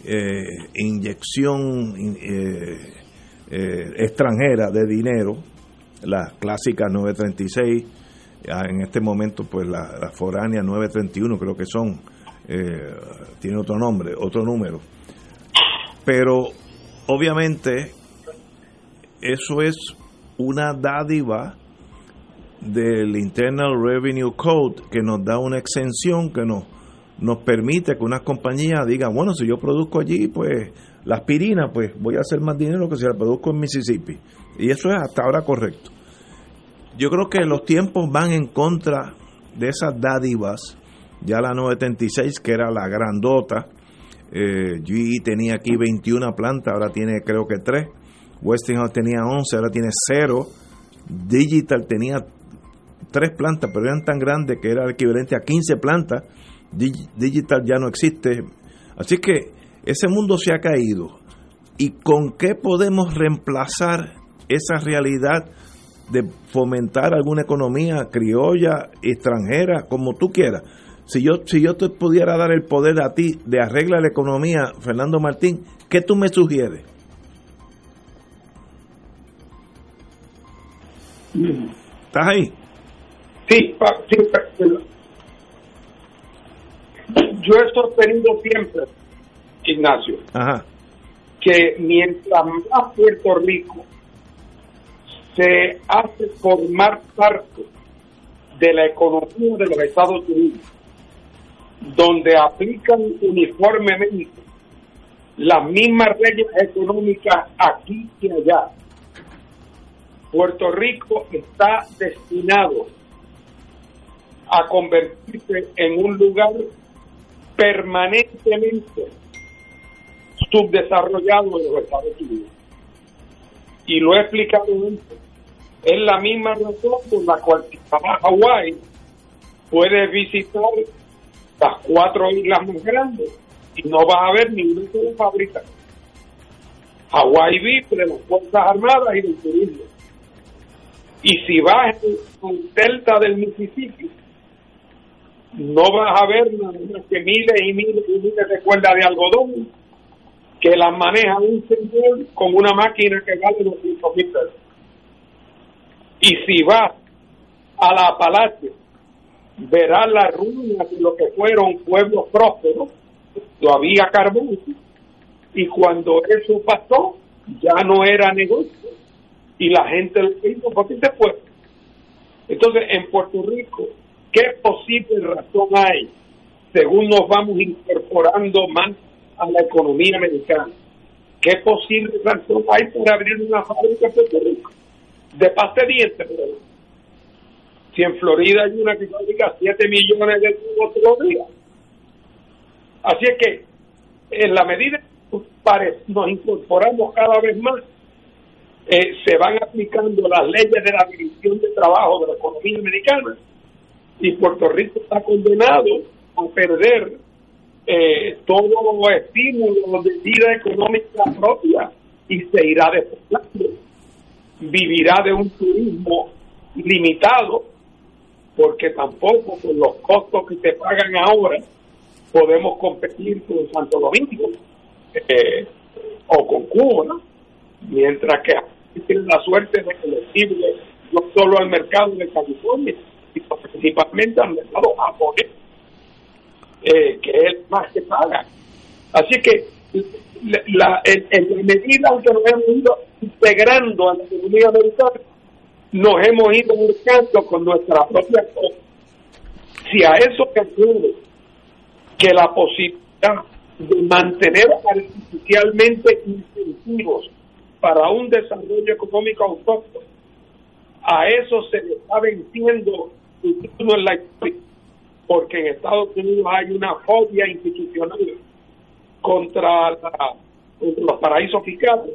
eh, inyección eh, eh, extranjera de dinero, la clásica 936, en este momento pues la, la foránea 931 creo que son, tiene otro nombre, otro número. Pero obviamente eso es una dádiva del Internal Revenue Code que nos da una exención que nos nos permite que unas compañías digan, bueno, si yo produzco allí, pues la aspirina, pues voy a hacer más dinero que si la produzco en Mississippi. Y eso es hasta ahora correcto. Yo creo que los tiempos van en contra de esas dádivas. Ya la 936, que era la grandota, eh, GE tenía aquí 21 plantas, ahora tiene creo que 3. Westinghouse tenía 11, ahora tiene 0. Digital tenía 3 plantas, pero eran tan grandes que era equivalente a 15 plantas digital ya no existe. Así que ese mundo se ha caído. ¿Y con qué podemos reemplazar esa realidad de fomentar alguna economía criolla, extranjera, como tú quieras? Si yo, si yo te pudiera dar el poder a ti de arreglar la economía, Fernando Martín, ¿qué tú me sugieres? ¿Estás ahí? Sí, sí, yo he sostenido siempre, Ignacio, que mientras más Puerto Rico se hace formar parte de la economía de los Estados Unidos, donde aplican uniformemente las mismas reglas económicas aquí y allá, Puerto Rico está destinado a convertirse en un lugar permanentemente subdesarrollado en los Estados Unidos. Y lo he explicado antes. Es la misma razón por la cual Hawái puedes visitar las cuatro islas más grandes y no vas a ver ninguna sola fábrica. Hawái vive de las Fuerzas Armadas y del turismo. Y si vas el delta del Mississippi, no vas a ver nada que miles y miles y miles de cuerdas de algodón que las maneja un señor con una máquina que vale 200 mil pesos. Y si vas a la Apalache, verás las ruinas de lo que fueron pueblos prósperos, todavía carbón, y cuando eso pasó, ya no era negocio, y la gente lo hizo porque se fue. Entonces, en Puerto Rico, ¿qué posible razón hay, según nos vamos incorporando más a la economía americana? ¿Qué posible razón hay para abrir una fábrica en Puerto Rico? De pasta de dientes, ejemplo. Si en Florida hay una que fabrica 7 millones de tubos todos los días. Así es que, en la medida que nos incorporamos cada vez más, eh, se van aplicando las leyes de la división de trabajo de la economía americana y Puerto Rico está condenado a perder eh, todo estímulo de vida económica propia y se irá despoblando. Vivirá de un turismo limitado porque tampoco con los costos que se pagan ahora podemos competir con Santo Domingo eh, o con Cuba, mientras que tienen la suerte de que sirve no solo al mercado de California, sino principalmente al mercado japonés, eh, que es más que paga. Así que la, en, en medida que nos hemos ido integrando a la economía americana, nos hemos ido buscando con nuestra propia cosa. Si a eso que ocurre que la posibilidad de mantener artificialmente incentivos para un desarrollo económico autóctono, a eso se le está venciendo en la historia, porque en Estados Unidos hay una fobia institucional contra, la, contra los paraísos fiscales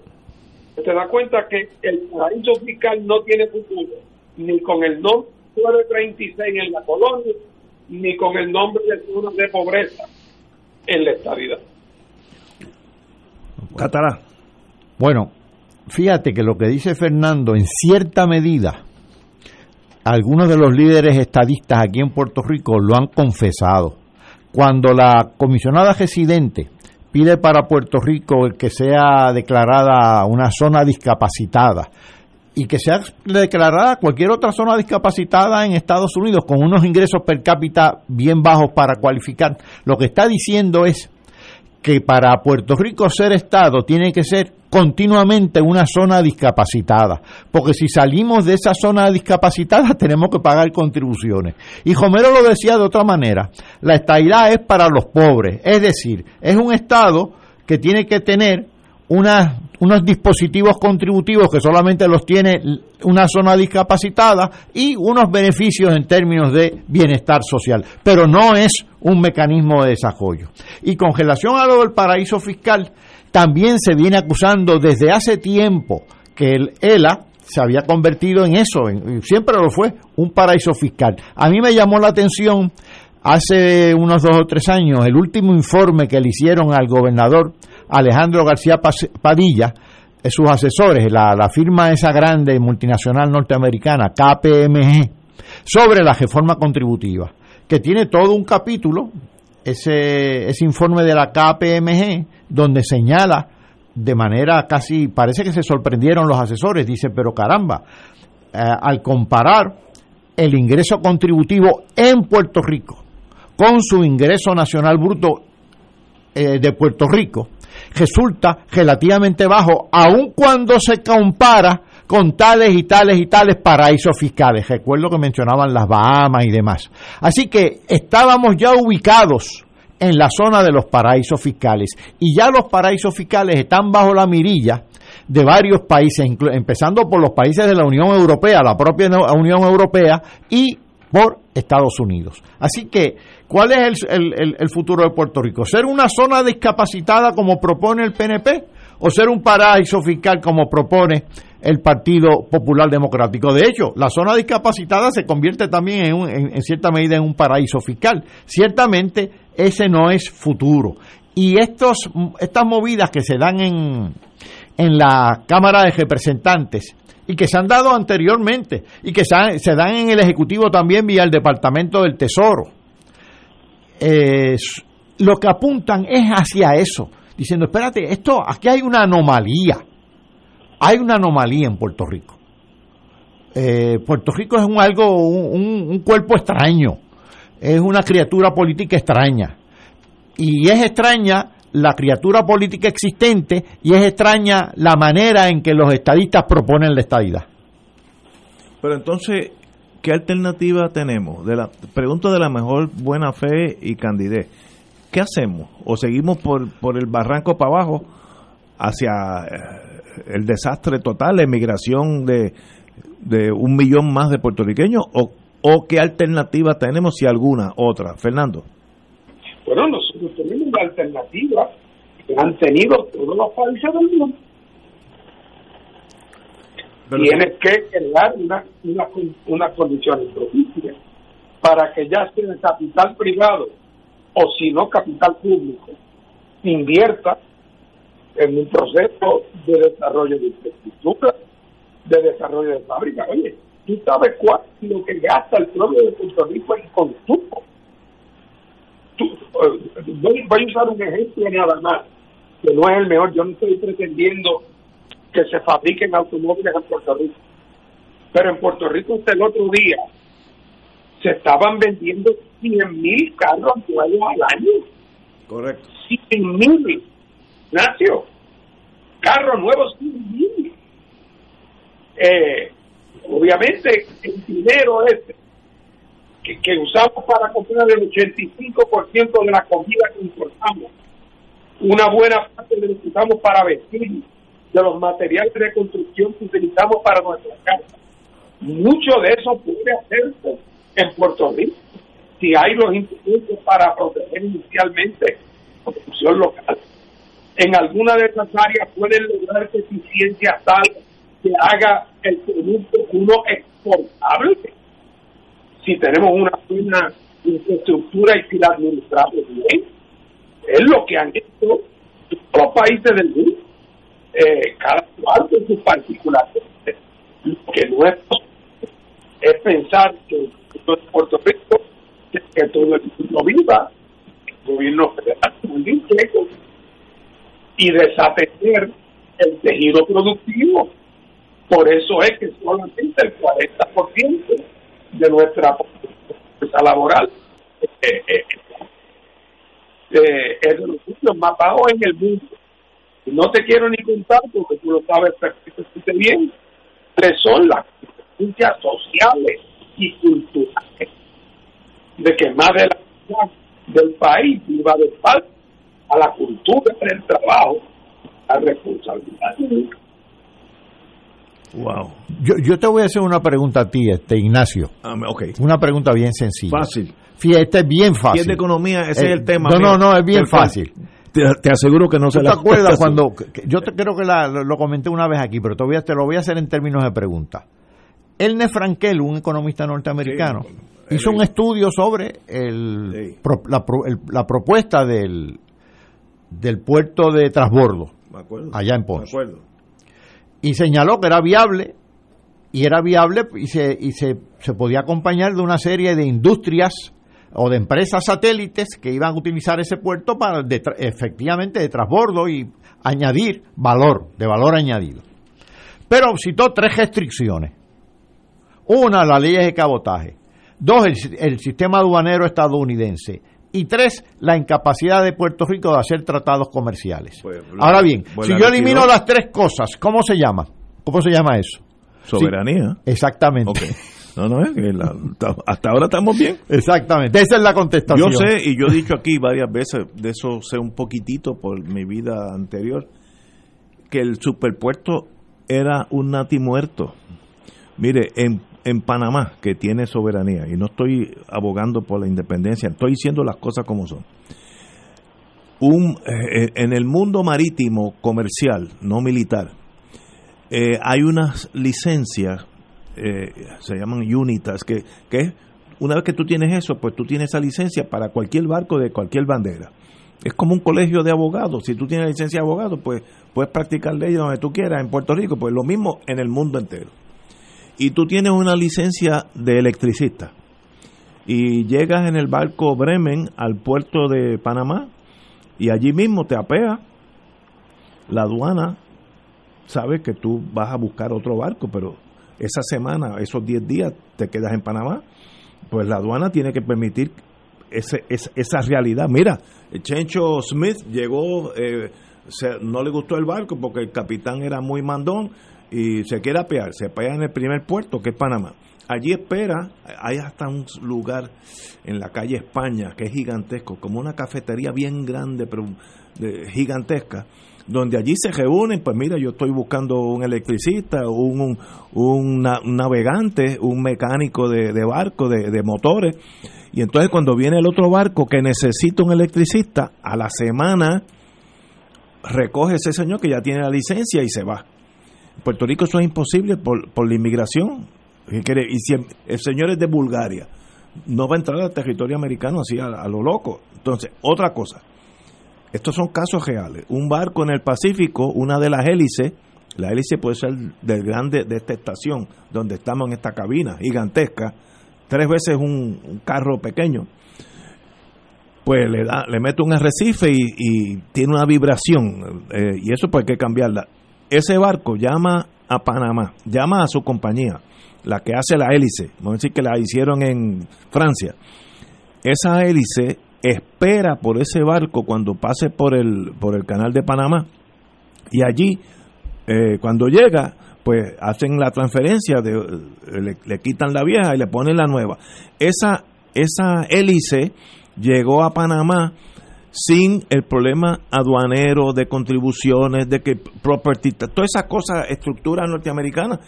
te das cuenta que el paraíso fiscal no tiene futuro, ni con el nombre de 36 en la colonia, ni con el nombre de zonas de pobreza en la estabilidad. Catará. Bueno, fíjate que lo que dice Fernando, en cierta medida, algunos de los líderes estadistas aquí en Puerto Rico lo han confesado. Cuando la comisionada residente pide para Puerto Rico que sea declarada una zona discapacitada y que sea declarada cualquier otra zona discapacitada en Estados Unidos con unos ingresos per cápita bien bajos para cualificar. Lo que está diciendo es que para Puerto Rico ser Estado tiene que ser continuamente una zona discapacitada, porque si salimos de esa zona discapacitada (laughs) tenemos que pagar contribuciones. Y Homero lo decía de otra manera, la estabilidad es para los pobres, es decir, es un Estado que tiene que tener unos dispositivos contributivos que solamente los tiene una zona discapacitada y unos beneficios en términos de bienestar social, pero no es un mecanismo de desarrollo. Y con relación a lo del paraíso fiscal, también se viene acusando desde hace tiempo que el ELA se había convertido en eso, siempre lo fue, un paraíso fiscal. A mí me llamó la atención hace unos dos o tres años el último informe que le hicieron al gobernador Alejandro García Padilla, eh, sus asesores, la, la firma esa grande multinacional norteamericana, KPMG, sobre la reforma contributiva, que tiene todo un capítulo ese, ese informe de la KPMG donde señala de manera casi, parece que se sorprendieron los asesores, dice, pero caramba, eh, al comparar el ingreso contributivo en Puerto Rico con su ingreso nacional bruto eh, de Puerto Rico, resulta relativamente bajo, aun cuando se compara con tales y tales y tales paraísos fiscales. Recuerdo que mencionaban las Bahamas y demás. Así que estábamos ya ubicados en la zona de los paraísos fiscales y ya los paraísos fiscales están bajo la mirilla de varios países, empezando por los países de la Unión Europea, la propia Unión Europea y por Estados Unidos. Así que, ¿cuál es el, el futuro de Puerto Rico? ¿Ser una zona discapacitada como propone el PNP? O ser un paraíso fiscal como propone el Partido Popular Democrático. De hecho, la zona discapacitada se convierte también en, cierta medida en un paraíso fiscal. Ciertamente ese no es futuro. Y estos, estas movidas que se dan en, en la Cámara de Representantes y que se han dado anteriormente y que se, dan en el Ejecutivo también vía el Departamento del Tesoro, eh, lo que apuntan es hacia eso, diciendo, espérate, esto, aquí hay una anomalía, hay una anomalía en Puerto Rico. Eh, Puerto Rico es un algo, un, un- cuerpo extraño, es una criatura política extraña. Y es extraña la criatura política existente y es extraña la manera en que los estadistas proponen la estadidad. Pero entonces, ¿qué alternativa tenemos? De la pregunta de la mejor buena fe y candidez. ¿Qué hacemos? ¿O seguimos por, por el barranco para abajo hacia eh, el desastre total, la emigración de, de un millón más de puertorriqueños? ¿O, ¿O qué alternativa tenemos, si alguna, otra? Fernando. Bueno, nosotros tenemos una alternativa que han tenido todos los países del mundo. Tienes que crear una, una, unas condiciones propicias para que ya sea el capital privado o si no capital público invierta en un proceso de desarrollo de infraestructura, de desarrollo de fábrica. Oye, tú sabes cuál lo que gasta el pueblo de Puerto Rico en consumo. Eh, voy, voy a usar un ejemplo nada más, que no es el mejor. Yo no estoy pretendiendo que se fabriquen automóviles en Puerto Rico. Pero en Puerto Rico hasta el otro día se estaban vendiendo 100 mil carros nuevos al año. Correcto. 100 mil. Nacio. Carros nuevos 100 mil. Eh, obviamente el dinero ese que, que usamos para comprar el 85% de la comida que importamos, una buena parte de lo que usamos para vestir, de los materiales de construcción que utilizamos para nuestra casa. Mucho de eso puede hacerse en Puerto Rico si hay los instrumentos para proteger inicialmente la producción local. En alguna de esas áreas pueden lograr eficiencia tal que haga el producto uno exportable. Si tenemos una buena infraestructura y si la administramos bien, es lo que han hecho los países del mundo eh, cada cual con sus particulares. Lo que no es es pensar que en Puerto Rico, que, todo el mundo viva, el gobierno federal y desatender el tejido productivo. Por eso es que solamente el 40% de nuestra fuerza laboral eh, eh, eh, es de los sitios más bajos en el mundo. No te quiero ni contar, porque tú lo sabes perfectamente bien, que son las consecuencias sociales y culturales de que más de la mitad del país viva de falta a la cultura del trabajo, la responsabilidad pública. Wow. Yo, yo te voy a hacer una pregunta a ti, este Ignacio. Ah. Una pregunta bien sencilla. Fácil. Fíjate, este es bien fácil. Si es de economía, ese Eh, es el tema. No, no, mío. no, es bien fácil. Te, te aseguro que no se ¿Tú la (laughs) te acuerdas cuando que- yo te creo que la- lo, lo comenté una vez aquí, pero te, voy a- te lo voy a hacer en términos de pregunta. Ernest Frankel, un economista norteamericano, hizo un estudio sobre el, pro- la, pro- el- la propuesta del, del puerto de transbordo acuerdo. allá en Ponce y señaló que era viable y era viable y se, y se, se podía acompañar de una serie de industrias o de empresas satélites que iban a utilizar ese puerto para de efectivamente de transbordo y añadir valor, de valor añadido. Pero citó tres restricciones. Una, la ley de cabotaje. Dos, el, si- el sistema aduanero estadounidense. Y tres, la incapacidad de Puerto Rico de hacer tratados comerciales. Ahora bien, pues si yo elimino las tres cosas, ¿cómo se llama? ¿Cómo se llama eso? Soberanía. Sí, exactamente. No, no, es que la- hasta ahora estamos bien. Exactamente. Esa es la contestación. Yo sé, y yo he dicho aquí varias veces, de eso sé un poquitito por mi vida anterior, que el superpuerto era un nati muerto. Mire, en, en Panamá, que tiene soberanía, y no estoy abogando por la independencia, estoy diciendo las cosas como son. un, eh, en el mundo marítimo comercial, no militar, eh, hay unas licencias, eh, se llaman UNITAS, que, que una vez que tú tienes eso, pues tú tienes esa licencia para cualquier barco de cualquier bandera. Es como un colegio de abogados. Si tú tienes licencia de abogado, pues puedes practicar leyes donde tú quieras en Puerto Rico, pues lo mismo en el mundo entero. Y tú tienes una licencia de electricista. Y llegas en el barco Bremen al puerto de Panamá y allí mismo te apea la aduana. Sabe que tú vas a buscar otro barco, pero esa semana, esos 10 días te quedas en Panamá, pues la aduana tiene que permitir ese, esa realidad. Mira, Chencho Smith llegó, eh, no le gustó el barco porque el capitán era muy mandón y se quiere apear, se apea en el primer puerto que es Panamá. Allí espera, hay hasta un lugar en la calle España que es gigantesco, como una cafetería bien grande, pero gigantesca, donde allí se reúnen, pues mira, yo estoy buscando un electricista, un, un, navegante, un mecánico de, barco, de, de, motores, y entonces cuando viene el otro barco que necesita un electricista, a la semana recoge ese señor que ya tiene la licencia y se va. Puerto Rico eso es imposible por, por la inmigración, y si el señor es de Bulgaria, no va a entrar al territorio americano así a, lo loco. Entonces, otra cosa, estos son casos reales. Un barco en el Pacífico, una de las hélices, la hélice puede ser del grande de esta estación, donde estamos en esta cabina gigantesca, tres veces un, carro pequeño, pues le da, le mete un arrecife y, tiene una vibración, eh, y eso pues hay que cambiarla. Ese barco llama a Panamá, llama a su compañía, la que hace la hélice, vamos a decir que la hicieron en Francia, esa hélice espera por ese barco cuando pase por el, por el canal de Panamá y allí, eh, cuando llega, pues hacen la transferencia, de, le, le, quitan la vieja y le ponen la nueva. Esa, esa hélice llegó a Panamá sin el problema aduanero de contribuciones, de que property, toda esa cosa, estructura norteamericana,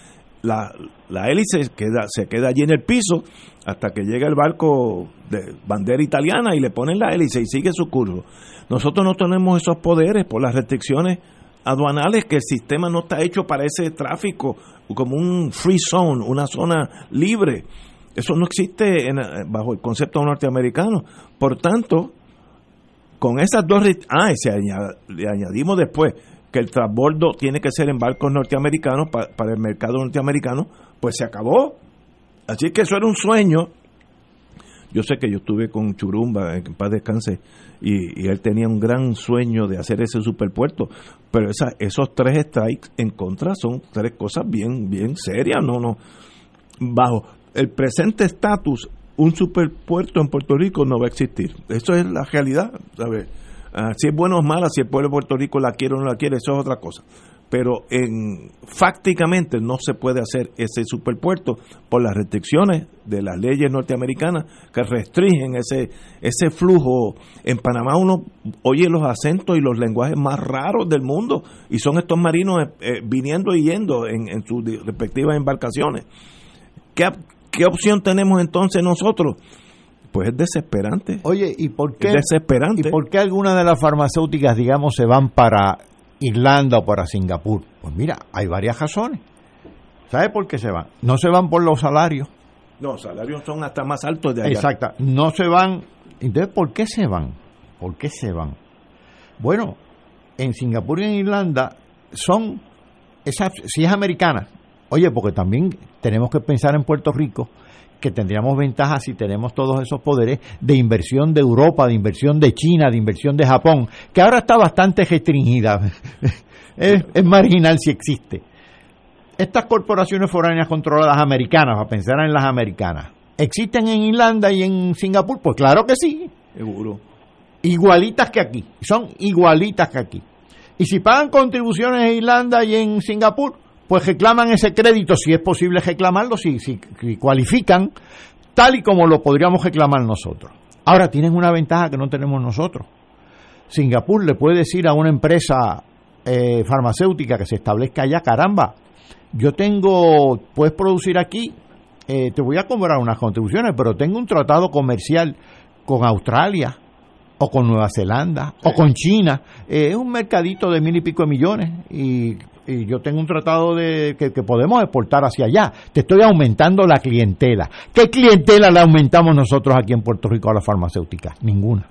la, la hélice queda, se queda allí en el piso hasta que llega el barco de bandera italiana y le ponen la hélice y sigue su curso. Nosotros no tenemos esos poderes por las restricciones aduanales que el sistema no está hecho para ese tráfico como un free zone, una zona libre. Eso no existe en, bajo el concepto norteamericano. Por tanto, con esas dos... Ah, y le añadimos después que el transbordo tiene que ser en barcos norteamericanos para el mercado norteamericano, pues se acabó. Así que eso era un sueño. Yo sé que yo estuve con Churumba, en paz descanse, y, él tenía un gran sueño de hacer ese superpuerto, pero esa, esos tres strikes en contra son tres cosas bien, bien serias, no, no. Bajo el presente estatus, un superpuerto en Puerto Rico no va a existir. Eso es la realidad, ¿sabes? Ah, si es bueno o mala, si el pueblo de Puerto Rico la quiere o no la quiere, eso es otra cosa. Pero en, fácticamente no se puede hacer ese superpuerto por las restricciones de las leyes norteamericanas que restringen ese, ese flujo. En Panamá uno oye los acentos y los lenguajes más raros del mundo y son estos marinos eh, eh, viniendo y yendo en, en sus respectivas embarcaciones. ¿Qué, ¿Qué opción tenemos entonces nosotros? Pues es desesperante. Oye, ¿y por qué? desesperante. ¿Y por qué algunas de las farmacéuticas, digamos, se van para Irlanda o para Singapur? Pues mira, hay varias razones. ¿Sabe por qué se van? No se van por los salarios. No, salarios son hasta más altos de allá. Exacto. No se van. Entonces, ¿por qué se van? ¿Por qué se van? Bueno, en Singapur y en Irlanda son. Esa, si es americana. Oye, porque también tenemos que pensar en Puerto Rico que tendríamos ventajas si tenemos todos esos poderes de inversión de Europa, de inversión de China, de inversión de Japón, que ahora está bastante restringida. (laughs) es, marginal si existe. Estas corporaciones foráneas controladas americanas, a pensar en las americanas, ¿existen en Irlanda y en Singapur? Pues claro que sí. Seguro. Igualitas que aquí. Son igualitas que aquí. Y si pagan contribuciones en Irlanda y en Singapur, pues reclaman ese crédito, si es posible reclamarlo, si, si, cualifican, tal y como lo podríamos reclamar nosotros. Ahora tienen una ventaja que no tenemos nosotros. Singapur le puede decir a una empresa eh, farmacéutica que se establezca allá, caramba, yo tengo, puedes producir aquí, eh, te voy a cobrar unas contribuciones, pero tengo un tratado comercial con Australia, o con Nueva Zelanda, o con China. Eh, es un mercadito de mil y pico de millones y, y yo tengo un tratado de que, podemos exportar hacia allá. Te estoy aumentando la clientela. ¿Qué clientela le aumentamos nosotros aquí en Puerto Rico a las farmacéuticas? Ninguna.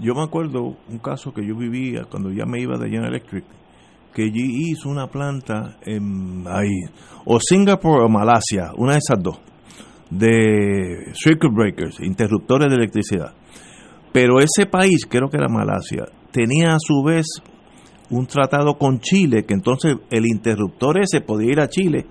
Yo me acuerdo un caso que yo vivía cuando ya me iba de General Electric, que allí hizo una planta en ahí, o Singapur o Malasia, una de esas dos, de circuit breakers, interruptores de electricidad. Pero ese país, creo que era Malasia, tenía a su vez un tratado con Chile, que entonces el interruptor ese podía ir a Chile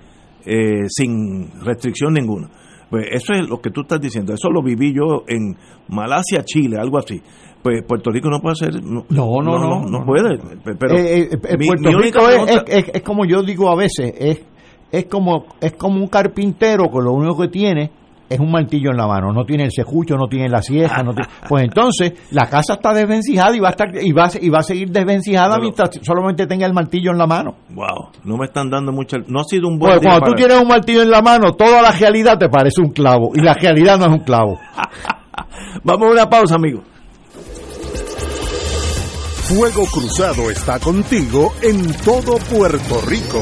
eh, sin restricción ninguna. Pues eso es lo que tú estás diciendo, eso lo viví yo en Malasia, Chile, algo así. Pues Puerto Rico no puede hacer. No, no, no. No, puede. Pero eh, eh, mi- Puerto mi Rico pregunta- es- es- es como yo digo a veces, es, es, como, es como un carpintero que lo único que tiene es un martillo en la mano, no tiene el cejucho, no tiene la sieja, no tiene- pues entonces la casa está desvencijada y va a estar y va, a- y va a seguir desvencijada Pero- mientras solamente tenga el martillo en la mano. Wow, no me están dando mucha. No ha sido un buen Pues día cuando tú tienes un martillo en la mano, toda la realidad te parece un clavo y la realidad no es un clavo. (laughs) Vamos a una pausa, amigo. Fuego Cruzado está contigo en todo Puerto Rico.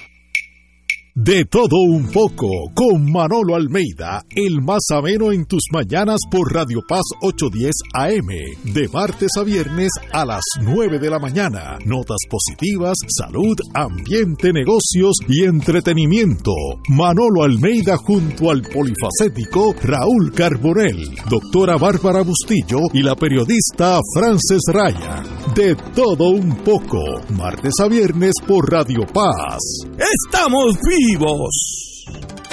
De todo un poco, con Manolo Almeida, el más ameno en tus mañanas por Radio Paz 810 AM, de martes a viernes a las 9 de la mañana. Notas positivas, salud, ambiente, negocios y entretenimiento. Manolo Almeida junto al polifacético Raúl Carbonell, doctora Bárbara Bustillo y la periodista Frances Raya. De todo un poco, martes a viernes por Radio Paz. ¡Estamos vivos!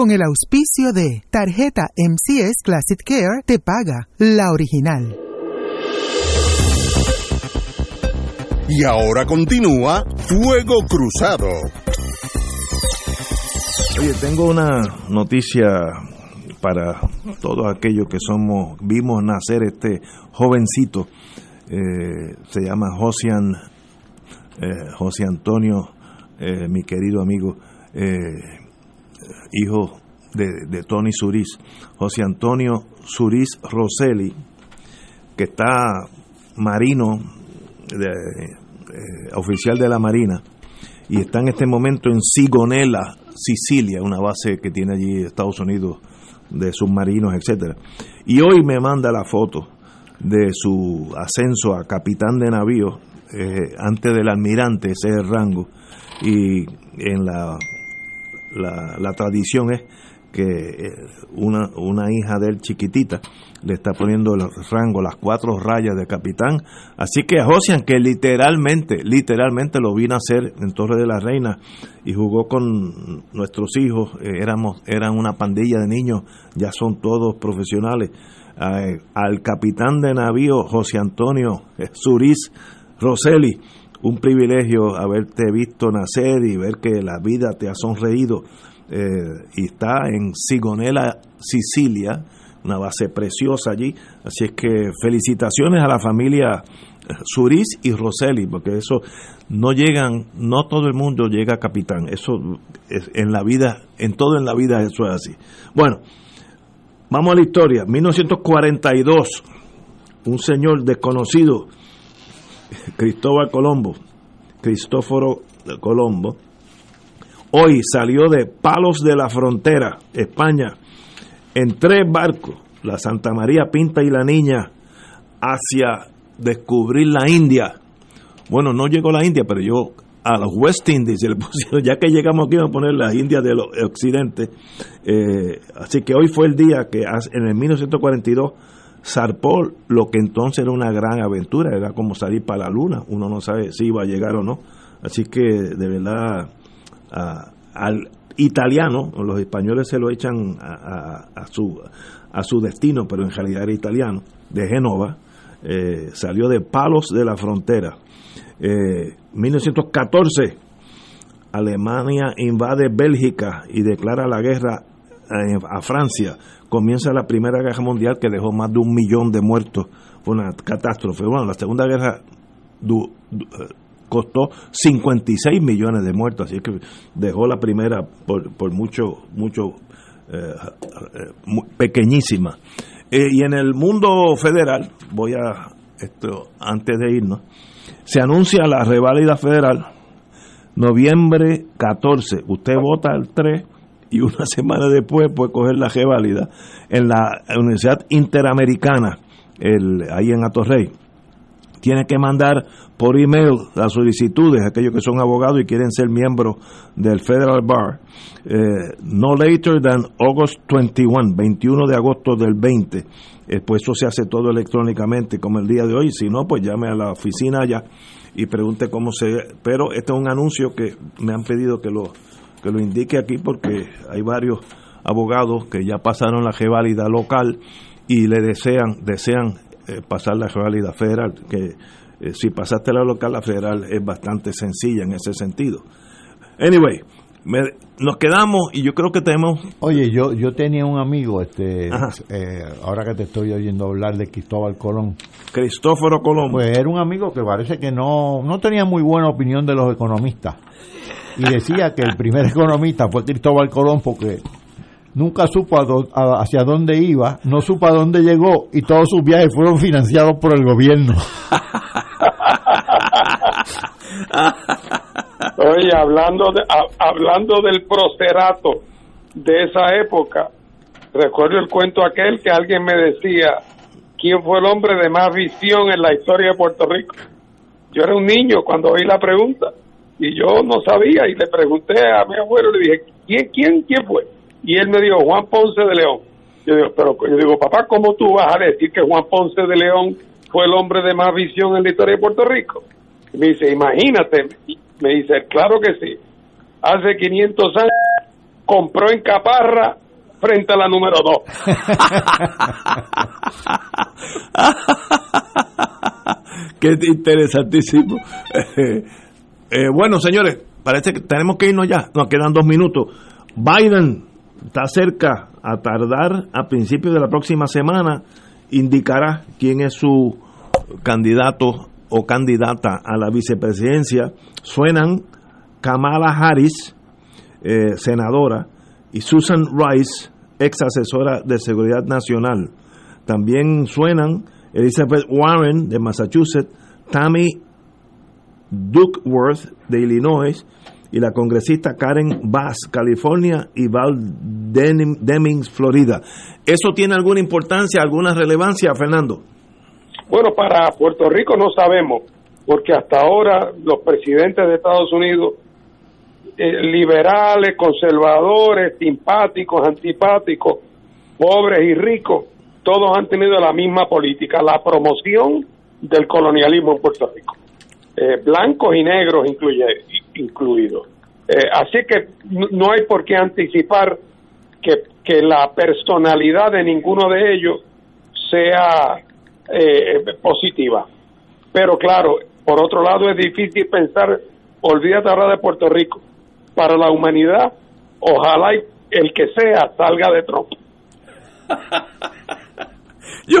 Con el auspicio de Tarjeta MCS Classic Care te paga la original. Y ahora continúa Fuego Cruzado. Oye, tengo una noticia para todos aquellos que somos, vimos nacer este jovencito. Eh, se llama Josian, eh, José Antonio, eh, mi querido amigo, eh, hijo de, de Tony Suris, José Antonio Suris Rosselli, que está marino, eh, oficial de la Marina, y está en este momento en Sigonella, Sicilia, una base que tiene allí Estados Unidos de submarinos, etcétera. Y hoy me manda la foto de su ascenso a capitán de navío eh, antes del almirante, ese rango, y en la, la, la tradición es que eh, una, una hija de él chiquitita le está poniendo el rango, las cuatro rayas de capitán. Así que a Josian, que literalmente, literalmente lo vino a hacer en Torre de la Reina y jugó con nuestros hijos, eh, éramos, eran una pandilla de niños, ya son todos profesionales. Eh, al capitán de navío José Antonio Suris Rosselli, un privilegio haberte visto nacer y ver que la vida te ha sonreído. eh, y está en Sigonella, Sicilia, una base preciosa allí. Así es que felicitaciones a la familia Suris y Rosselli, porque eso no llegan, no todo el mundo llega a capitán. Eso es en la vida, en todo en la vida eso es así. Bueno, vamos a la historia. 1942, un señor desconocido, Cristóbal Colombo, Cristóforo Colombo, hoy salió de Palos de la Frontera, España, en tres barcos, la Santa María Pinta y la Niña, hacia descubrir la India. Bueno, no llegó a la India, pero yo a los West Indies, (laughs) ya que llegamos aquí, vamos a poner las Indias del Occidente. Eh, así que hoy fue el día que en el 1942 zarpó lo que entonces era una gran aventura, era como salir para la luna, uno no sabe si iba a llegar o no. Así que de verdad al italiano, los españoles se lo echan a, su, a su destino, pero en realidad era italiano, de Génova, eh, salió de Palos de la Frontera. Eh, 1914, Alemania invade Bélgica y declara la guerra a Francia. Comienza la Primera Guerra Mundial que dejó más de un millón de muertos. Fue una catástrofe. Bueno, la Segunda Guerra costó 56 millones de muertos, así que dejó la primera por, por mucho, mucho eh, eh, pequeñísima. Eh, y en el mundo federal, voy a, esto antes de irnos, se anuncia la reválida federal, noviembre 14, usted vota el 3 y una semana después puede coger la reválida en la Universidad Interamericana, el, ahí en Atorrey. Tiene que mandar por email las solicitudes, aquellos que son abogados y quieren ser miembros del Federal Bar, eh, no later than August 21, 21 de agosto del 20. Eh, pues eso se hace todo electrónicamente como el día de hoy. Si no, pues llame a la oficina allá y pregunte cómo se... Pero este es un anuncio que me han pedido que lo, que lo indique aquí porque hay varios abogados que ya pasaron la reválida local y le desean, desean eh, pasar la reválida federal, que eh, si pasaste la local, la federal es bastante sencilla en ese sentido. Anyway, nos quedamos y yo creo que tenemos... Oye, yo yo tenía un amigo, este eh, ahora que te estoy oyendo hablar de Cristóbal Colón. Cristóforo Colón. Pues era un amigo que parece que no, no tenía muy buena opinión de los economistas. Y decía que el primer economista fue Cristóbal Colón porque nunca supo hacia dónde iba, no supo a dónde llegó y todos sus viajes fueron financiados por el gobierno. (laughs) Oye, hablando, de, hablando del procerato de esa época, recuerdo el cuento aquel que alguien me decía, ¿quién fue el hombre de más visión en la historia de Puerto Rico? Yo era un niño cuando oí la pregunta y yo no sabía y le pregunté a mi abuelo, le dije, ¿quién, quién, quién fue? Y él me dijo, Juan Ponce de León. Yo digo, pero yo digo, papá, ¿cómo tú vas a decir que Juan Ponce de León fue el hombre de más visión en la historia de Puerto Rico? me dice, imagínate, me dice, claro que sí. Hace 500 años compró en Caparra frente a la número 2. (laughs) Qué interesantísimo. Eh, bueno, señores, parece que tenemos que irnos ya. Nos quedan dos minutos. Biden está cerca a tardar a principios de la próxima semana. Indicará quién es su candidato o candidata a la vicepresidencia suenan Kamala Harris, eh, senadora, y Susan Rice, ex asesora de seguridad nacional. También suenan Elizabeth Warren de Massachusetts, Tammy Duckworth de Illinois y la congresista Karen Bass, California y Val Demings, Florida. ¿Eso tiene alguna importancia, alguna relevancia, Fernando? Bueno, para Puerto Rico no sabemos, porque hasta ahora los presidentes de Estados Unidos, eh, liberales, conservadores, simpáticos, antipáticos, pobres y ricos, todos han tenido la misma política, la promoción del colonialismo en Puerto Rico. Eh, blancos y negros incluye, incluidos. Eh, así que no hay por qué anticipar que, que la personalidad de ninguno de ellos sea eh, positiva. Pero claro, por otro lado es difícil pensar, olvídate ahora de Puerto Rico, para la humanidad, ojalá el que sea salga de Trump. (laughs) yo,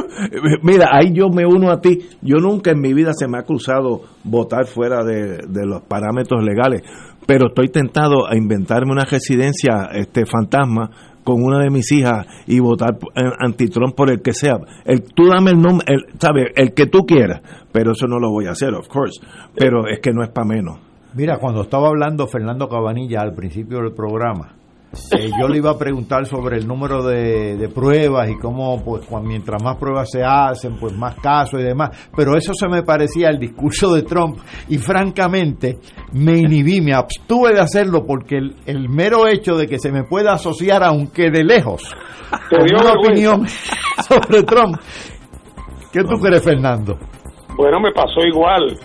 mira, ahí yo me uno a ti. Yo nunca en mi vida se me ha cruzado votar fuera de, de los parámetros legales, pero estoy tentado a inventarme una residencia este fantasma con una de mis hijas y votar anti-Trump por el que sea. El, tú dame el nombre, el, ¿sabes? El que tú quieras, pero eso no lo voy a hacer, of course. Pero es que no es para menos. Mira, cuando estaba hablando Fernando Cabanilla al principio del programa, eh, yo le iba a preguntar sobre el número de, pruebas y cómo, pues, mientras más pruebas se hacen, pues más casos y demás. Pero eso se me parecía al discurso de Trump y francamente me inhibí, me abstuve de hacerlo porque el, mero hecho de que se me pueda asociar, aunque de lejos, con una opinión (laughs) sobre Trump. ¿Qué tú crees, Fernando? Bueno, me pasó igual.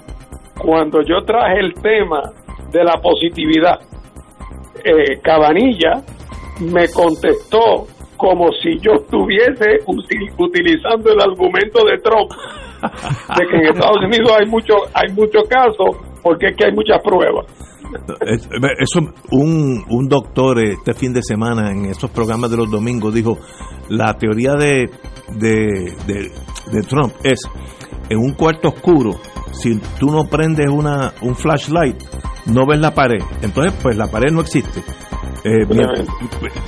Cuando yo traje el tema de la positividad, eh, Cabanilla me contestó como si yo estuviese utilizando el argumento de Trump de que en Estados Unidos hay mucho hay muchos casos porque es que hay muchas pruebas. Eso, un, un doctor este fin de semana en esos programas de los domingos dijo, la teoría de, de, de Trump es, en un cuarto oscuro, si tú no prendes una, un flashlight, no ves la pared. Entonces, pues la pared no existe. Eh,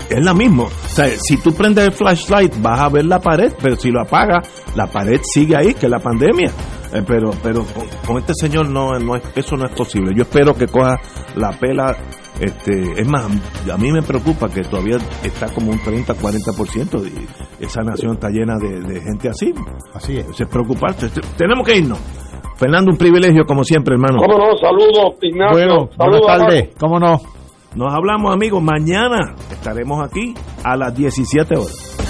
es la misma. O sea, si tú prendes el flashlight, vas a ver la pared, pero si lo apagas, la pared sigue ahí, que es la pandemia. Eh, pero pero con, este señor no, no es, eso no es posible. Yo espero que coja la pela. Este, es más, a mí me preocupa que todavía está como un 30-40% y esa nación está llena de, gente así. Así es. Es preocuparse. Tenemos que irnos. Fernando, un privilegio como siempre, hermano. ¿Cómo no? Saludos, Ignacio. Bueno, buenas tardes. ¿Cómo no? Nos hablamos, amigos. Mañana estaremos aquí a las 17 horas.